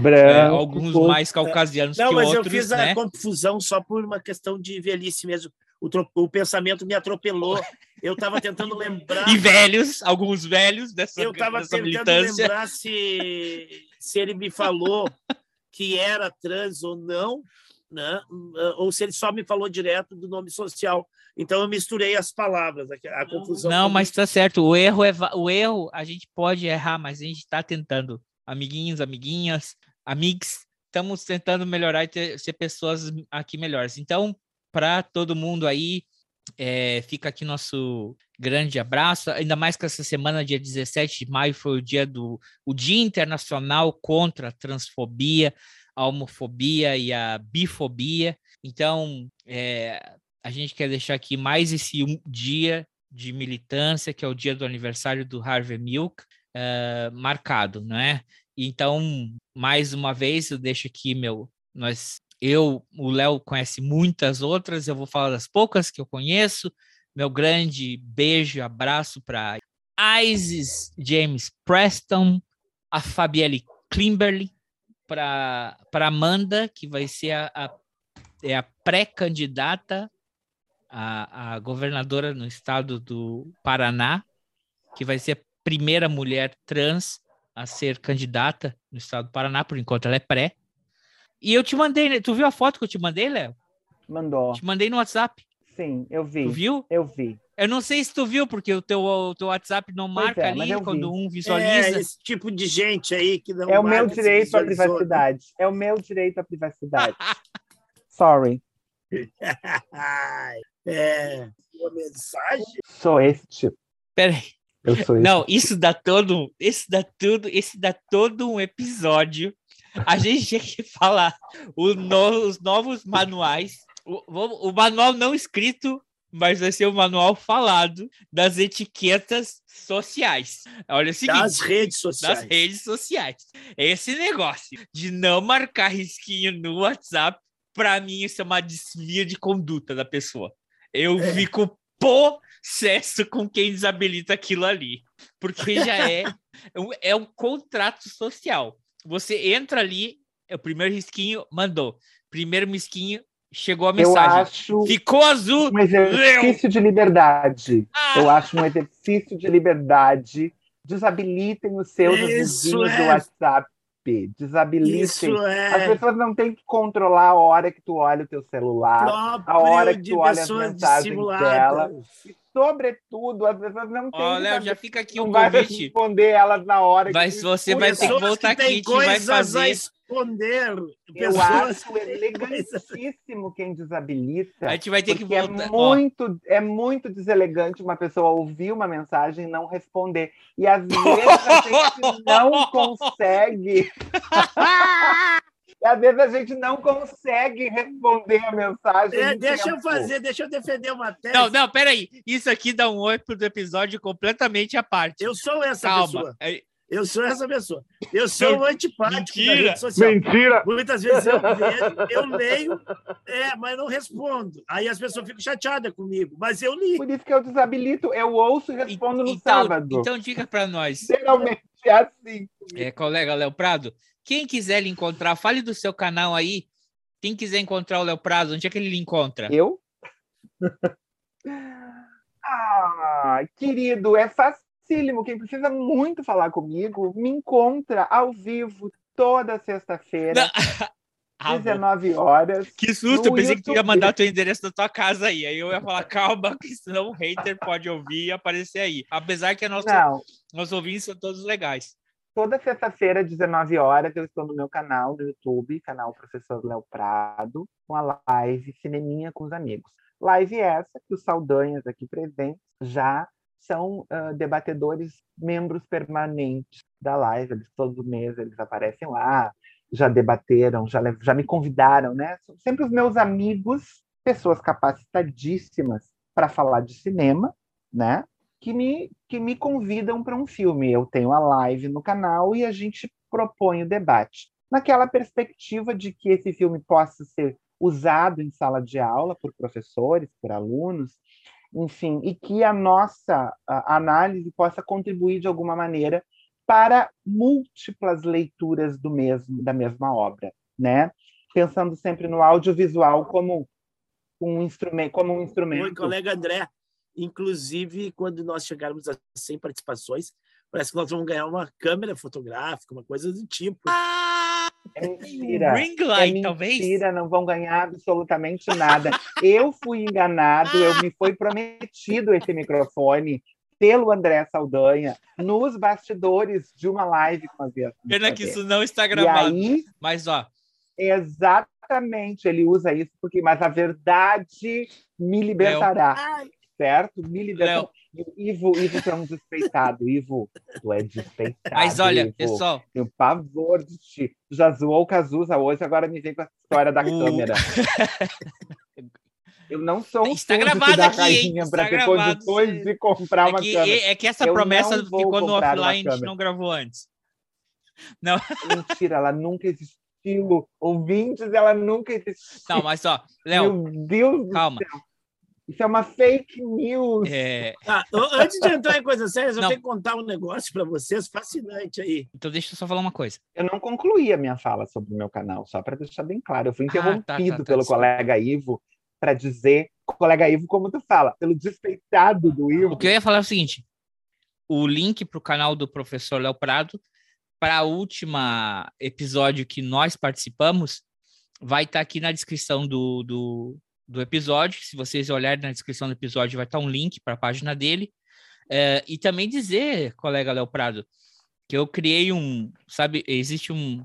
é, alguns mais caucasianos não, que mas outros. eu fiz né? a confusão só por uma questão de velhice mesmo. o, o pensamento me atropelou. Eu estava tentando lembrar. E velhos, alguns velhos dessa Eu estava tentando militância. lembrar se, se ele me falou que era trans ou não, né? ou se ele só me falou direto do nome social. Então eu misturei as palavras, a confusão. Não, mas está certo. O erro é o erro. A gente pode errar, mas a gente está tentando. Amiguinhos, amiguinhas, amigos, estamos tentando melhorar e ter, ser pessoas aqui melhores. Então, para todo mundo aí, é, fica aqui nosso grande abraço, ainda mais que essa semana, dia 17 de maio, foi o dia do o Dia Internacional contra a Transfobia, a Homofobia e a Bifobia. Então, é, a gente quer deixar aqui mais esse dia de militância, que é o dia do aniversário do Harvey Milk, uh, marcado, não é? Então, mais uma vez, eu deixo aqui meu. Nós, eu, o Léo conhece muitas outras, eu vou falar das poucas que eu conheço. Meu grande beijo, abraço para Isis James Preston, a Fabielle Klimberly, para Amanda, que vai ser a, a, é a pré-candidata a, a governadora no estado do Paraná, que vai ser primeira mulher trans a ser candidata no estado do Paraná, por enquanto ela é pré. E eu te mandei, né? tu viu a foto que eu te mandei, Léo? Mandou. Te mandei no WhatsApp. Sim, eu vi. Tu viu? Eu vi. Eu não sei se tu viu, porque o teu, o teu WhatsApp não Pois marca é, ali quando vi. um visualiza. É, esse tipo de gente aí que não É o meu direito à privacidade. É o meu direito à privacidade. Sorry. é, uma mensagem? Sou esse tipo. Peraí. Eu sou esse. Não, isso dá todo, isso dá tudo, esse dá todo um episódio. A gente tinha que falar o no- os novos manuais, o, o manual não escrito, mas vai ser o manual falado das etiquetas sociais. Olha o seguinte, Das redes sociais. das redes sociais. Esse negócio de não marcar risquinho no WhatsApp, para mim isso é uma desvia de conduta da pessoa. Eu É. fico possesso com quem desabilita aquilo ali, porque já é um- é um contrato social. Você entra ali, é o primeiro risquinho mandou, primeiro risquinho chegou a Eu mensagem, acho ficou azul, um exercício de liberdade. Ah! Eu acho um exercício de liberdade. Desabilitem os seus Isso vizinhos do é. WhatsApp. Desabilitem. Isso é. As pessoas não têm que controlar a hora que tu olha o teu celular, a Próprio hora que tu olha as mensagens dela. E, sobretudo, as pessoas não têm Léo, saber- já fica aqui não um vai convite. responder elas na hora Mas que você vai ter que voltar que aqui, a vai coisas a fazer. esconder. Eu acho elegantíssimo quem desabilita. A gente vai ter que porque voltar. É muito, é muito deselegante uma pessoa ouvir uma mensagem e não responder. E às vezes a gente não consegue. E às vezes a gente não consegue responder a mensagem. É, deixa eu tempo. fazer, deixa eu defender uma tese. Não, não, peraí. Isso aqui dá um oi pro episódio completamente à parte. Eu sou essa Calma. pessoa. Eu sou essa pessoa. Eu sou o antipático da mentira. rede social. Mentira! Muitas vezes eu vejo, eu leio, é, mas não respondo. Aí as pessoas ficam chateadas comigo, mas eu li. Por isso que eu desabilito. Eu ouço e respondo no então, sábado. então diga para nós, Geralmente é assim. é, colega Léo Prado, quem quiser lhe encontrar, fale do seu canal aí. Quem quiser encontrar o Léo Prado, onde é que ele lhe encontra? Eu? ah, querido, é facílimo. Quem precisa muito falar comigo, me encontra ao vivo toda sexta-feira, Ah, bom. 19 horas. Que susto, eu pensei que tu ia YouTube. mandar teu endereço da tua casa aí. Aí eu ia falar, calma, que senão o hater pode ouvir e aparecer aí. Apesar que a nossa, Não, nossos ouvintes são todos legais. toda sexta-feira, 19 horas, eu estou no meu canal no YouTube, canal Professor Léo Prado, com a live Cineminha com os Amigos. Live essa que os Saldanhas aqui presentes já são ah, debatedores, membros permanentes da live. Eles, todo mês eles aparecem lá, já debateram, já, já me convidaram, né? São sempre os meus amigos, pessoas capacitadíssimas para falar de cinema, né? que me, que me convidam para um filme. Eu tenho a live no canal e a gente propõe o debate. Naquela perspectiva de que esse filme possa ser usado em sala de aula por professores, por alunos, enfim, e que a nossa análise possa contribuir de alguma maneira para múltiplas leituras do mesmo da mesma obra, né? Pensando sempre no audiovisual como com um instrumento, como um instrumento. Oi, colega André. Inclusive, quando nós chegarmos a 100 participações, parece que nós vamos ganhar uma câmera fotográfica, uma coisa do tipo. É mentira. Ring é light, mentira, talvez. não vão ganhar absolutamente nada. eu fui enganado, eu me foi prometido esse microfone pelo André Saldanha nos bastidores de uma live que íamos Pena que isso não está gravado. E aí, Mas, ó, exatamente, ele usa isso porque, mas a verdade me libertará, certo? Me libertará. Léo. Ivo, Ivo, tu é um despeitado. Ivo, tu é despeitado. Mas olha, Ivo. pessoal. Tenho pavor de ti. Já zoou o Cazuza hoje, agora me vem com essa história da O- câmera. Eu não sou um Está gravado aqui, hein? Está gravado. condições de comprar é uma que, câmera. é que essa Eu promessa ficou no offline, a gente não gravou antes. Não, Mentira, ela nunca existiu. Ouvintes, ela nunca existiu. não mas ó, Léo, Meu Deus do calma. céu. Isso é uma fake news. É, Ah, antes de entrar em coisas sérias, eu tenho que contar um negócio para vocês fascinante aí. então deixa eu só falar uma coisa. Eu não concluí a minha fala sobre o meu canal, só para deixar bem claro. Eu fui Ah, tá, interrompido tá, tá, pelo desculpa. colega Ivo para dizer, colega Ivo, como tu fala, pelo despeitado do Ivo. O que eu ia falar é o seguinte: o link para o canal do professor Léo Prado, para o último episódio que nós participamos, vai estar aqui na descrição do, do, do episódio. Se vocês olharem na descrição do episódio, vai estar um link para a página dele. É, e também dizer, colega Léo Prado, que eu criei um, sabe, existe um,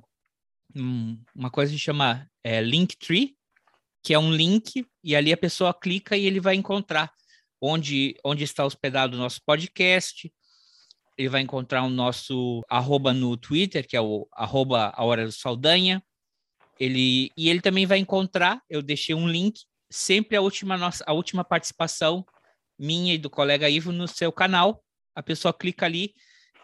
um- uma coisa que chama é, Linktree, que é um link, e ali a pessoa clica e ele vai encontrar onde, onde está hospedado o nosso podcast. Ele vai encontrar o nosso arroba no Twitter, que é o arroba a hora do Saldanha. Ele, e ele também vai encontrar, eu deixei um link, sempre a última, nossa, a última participação minha e do colega Ivo no seu canal. A pessoa clica ali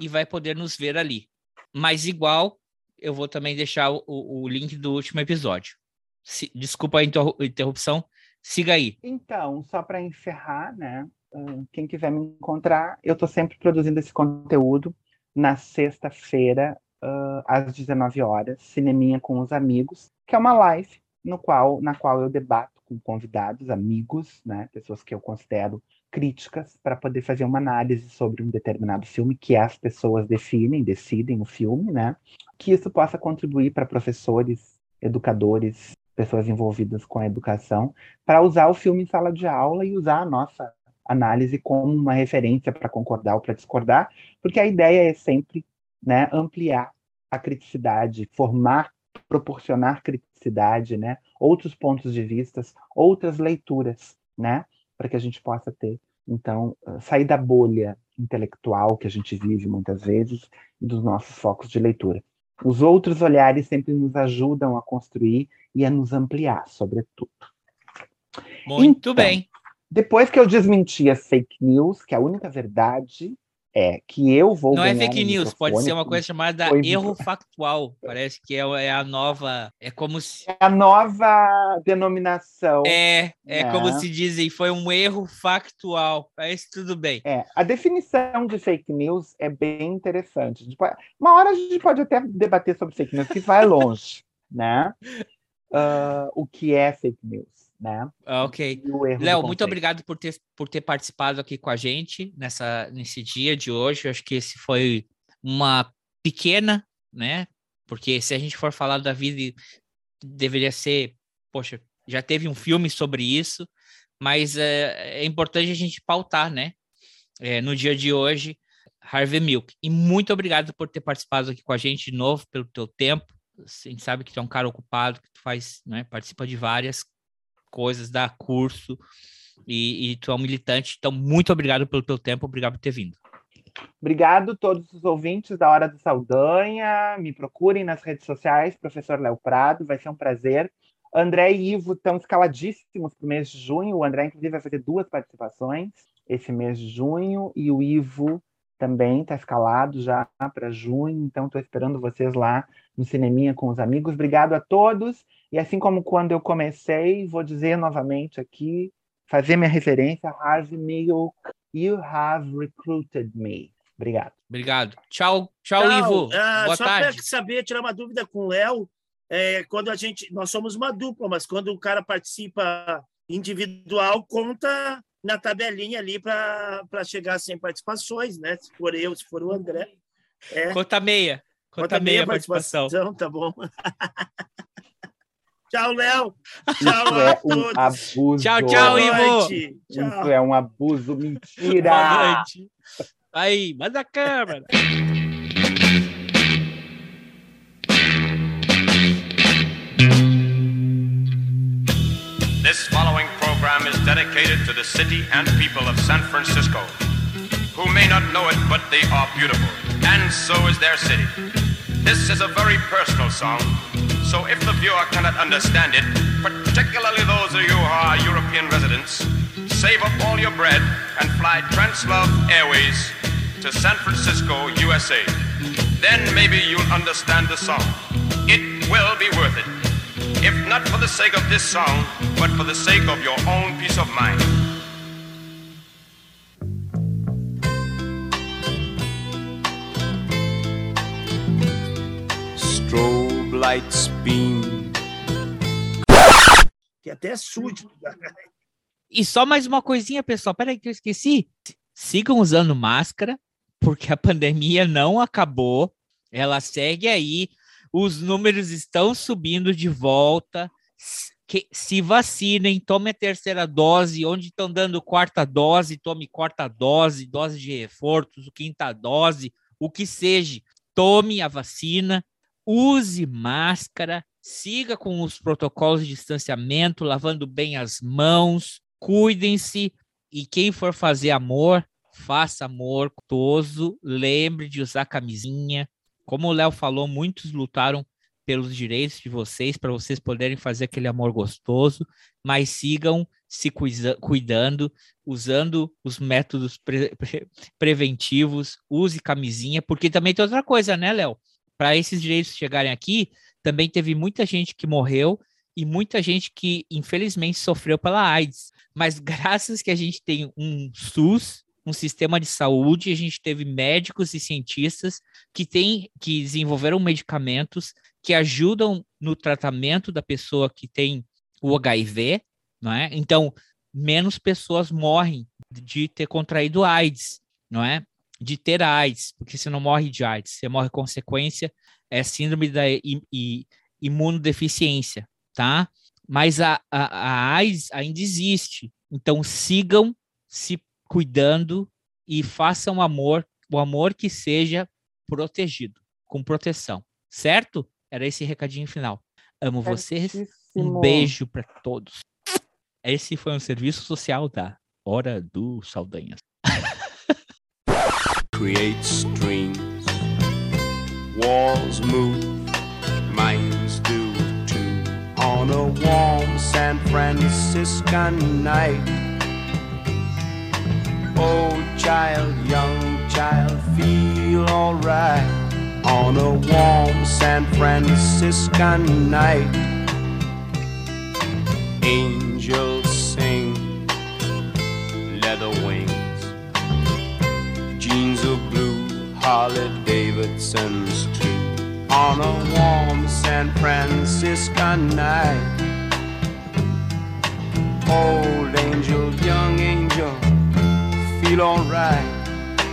e vai poder nos ver ali. Mas igual, eu vou também deixar o, o link do último episódio. Se- desculpa a interru- interrupção, siga aí. Então, só para encerrar, né? ah, Quem quiser me encontrar, eu estou sempre produzindo esse conteúdo na sexta-feira, ah, às 19 horas, Cineminha com os Amigos, que é uma live no qual, na qual eu debato com convidados, amigos, né? Pessoas que eu considero críticas, para poder fazer uma análise sobre um determinado filme que as pessoas definem, decidem o filme, né? Que isso possa contribuir para professores, educadores, pessoas envolvidas com a educação, para usar o filme em sala de aula e usar a nossa análise como uma referência para concordar ou para discordar, porque a ideia é sempre né, ampliar a criticidade, formar, proporcionar criticidade, né, outros pontos de vistas, outras leituras, né, para que a gente possa ter, então, eh, sair da bolha intelectual que a gente vive muitas vezes dos nossos focos de leitura. Os outros olhares sempre nos ajudam a construir e a nos ampliar, sobretudo. Muito Então, bem. Depois que eu desmenti as fake news, que a única verdade é que eu vou Não é fake news, pode ser uma coisa chamada foi- erro factual. Parece que é, é a nova. É como se. É a nova denominação. É, é né? como se dizem, foi um erro factual. Mas tudo bem. É, a definição de fake news é bem interessante. Pode- Uma hora a gente pode até debater sobre fake news, que vai longe, né? Ah, o que é fake news, né? Ah, Ok. Léo, muito obrigado por ter, por ter participado aqui com a gente nessa, nesse dia de hoje. Eu acho que esse foi uma pequena, né? Porque se a gente for falar da vida, deveria ser, poxa, já teve um filme sobre isso, mas é, é importante a gente pautar, né? É, no dia de hoje, Harvey Milk. E muito obrigado por ter participado aqui com a gente de novo, pelo teu tempo. A gente sabe que tu é um cara ocupado, que tu faz, né? Participa de várias coisas, dá curso e, e tu é um militante. Então, muito obrigado pelo teu tempo, obrigado por ter vindo. Obrigado a todos os ouvintes da Hora do Saldanha. Me procurem nas redes sociais, professor Léo Prado, vai ser um prazer. André e Ivo estão escaladíssimos para o mês de junho. O André, inclusive, vai fazer duas participações esse mês de junho, e o Ivo também está escalado já para junho. Então, estou esperando vocês lá no Cineminha com os amigos. Obrigado a todos. E assim como quando eu comecei, vou dizer novamente aqui, fazer minha referência, Harvey Milk, you have recruited me. Obrigado. Obrigado. Tchau, tchau, Não, Ivo. ah, Boa só tarde. para saber, tirar uma dúvida com o Léo, é, quando a gente, nós somos uma dupla, mas quando o cara participa individual conta na tabelinha ali para chegar sem participações, né? Se for eu, se for o André. É. Conta meia. Conta, Conta meia, meia participação. participação. Tá bom. Tchau, Léo. Tchau é a todos. Um abuso. Tchau, tchau, Ivo. Isso é um abuso, mentira. Boa noite. Aí, manda a câmera. This following program is dedicated to the city and people of San Francisco, who may not know it, but they are beautiful, and so is their city. This is a very personal song so if the viewer cannot understand it, particularly those of you who are European residents, save up all your bread and fly Translove Airways to San Francisco, USA. Then maybe you'll understand the song. It will be worth it. If not for the sake of this song, but for the sake of your own peace of mind. Strobe lights beam. Que até é sujo. E só mais uma coisinha, pessoal. Peraí que eu esqueci. Sigam usando máscara, porque a pandemia não acabou. Ela segue aí. Os números estão subindo de volta. Que, se vacinem, tome a terceira dose. Onde estão dando quarta dose, tome quarta dose, dose de reforço, quinta dose, o que seja. Tome a vacina use máscara, siga com os protocolos de distanciamento, lavando bem as mãos, cuidem-se e quem for fazer amor, faça amor gostoso, lembre de usar camisinha. Como o Léo falou, muitos lutaram pelos direitos de vocês, para vocês poderem fazer aquele amor gostoso, mas sigam se cuidando, usando os métodos pre pre preventivos, use camisinha, porque também tem outra coisa, né, Léo? Para esses direitos chegarem aqui, também teve muita gente que morreu e muita gente que infelizmente sofreu pela AIDS. Mas graças que a gente tem um SUS, um sistema de saúde, a gente teve médicos e cientistas que têm que desenvolveram medicamentos que ajudam no tratamento da pessoa que tem o HIV, não é? Então, menos pessoas morrem de ter contraído AIDS, não é? De ter AIDS, porque você não morre de AIDS, você morre consequência, é síndrome da imunodeficiência, tá? Mas a, a, a AIDS ainda existe, então sigam se cuidando e façam amor, o amor que seja protegido, com proteção, certo? Era esse recadinho final. Amo vocês, um beijo para todos. Esse foi um serviço social da Hora do Saldanhas. Creates dreams. Walls move, minds do too. On a warm San Franciscan night. Old child, young child, feel alright. On a warm San Franciscan night. Angels sing, jeans of blue, Harley Davidson's too. On a warm San Francisco night. Old angel, young angel, feel alright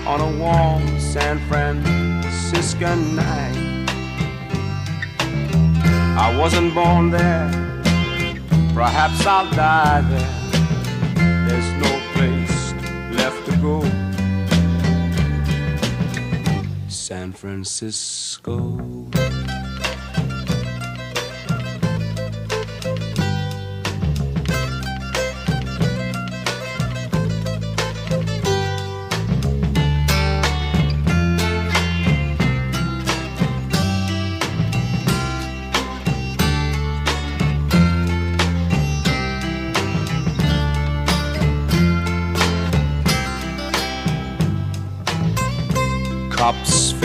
on a warm San Francisco night. I wasn't born there, perhaps I'll die there. San Francisco.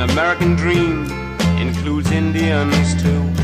An American dream, includes Indians too.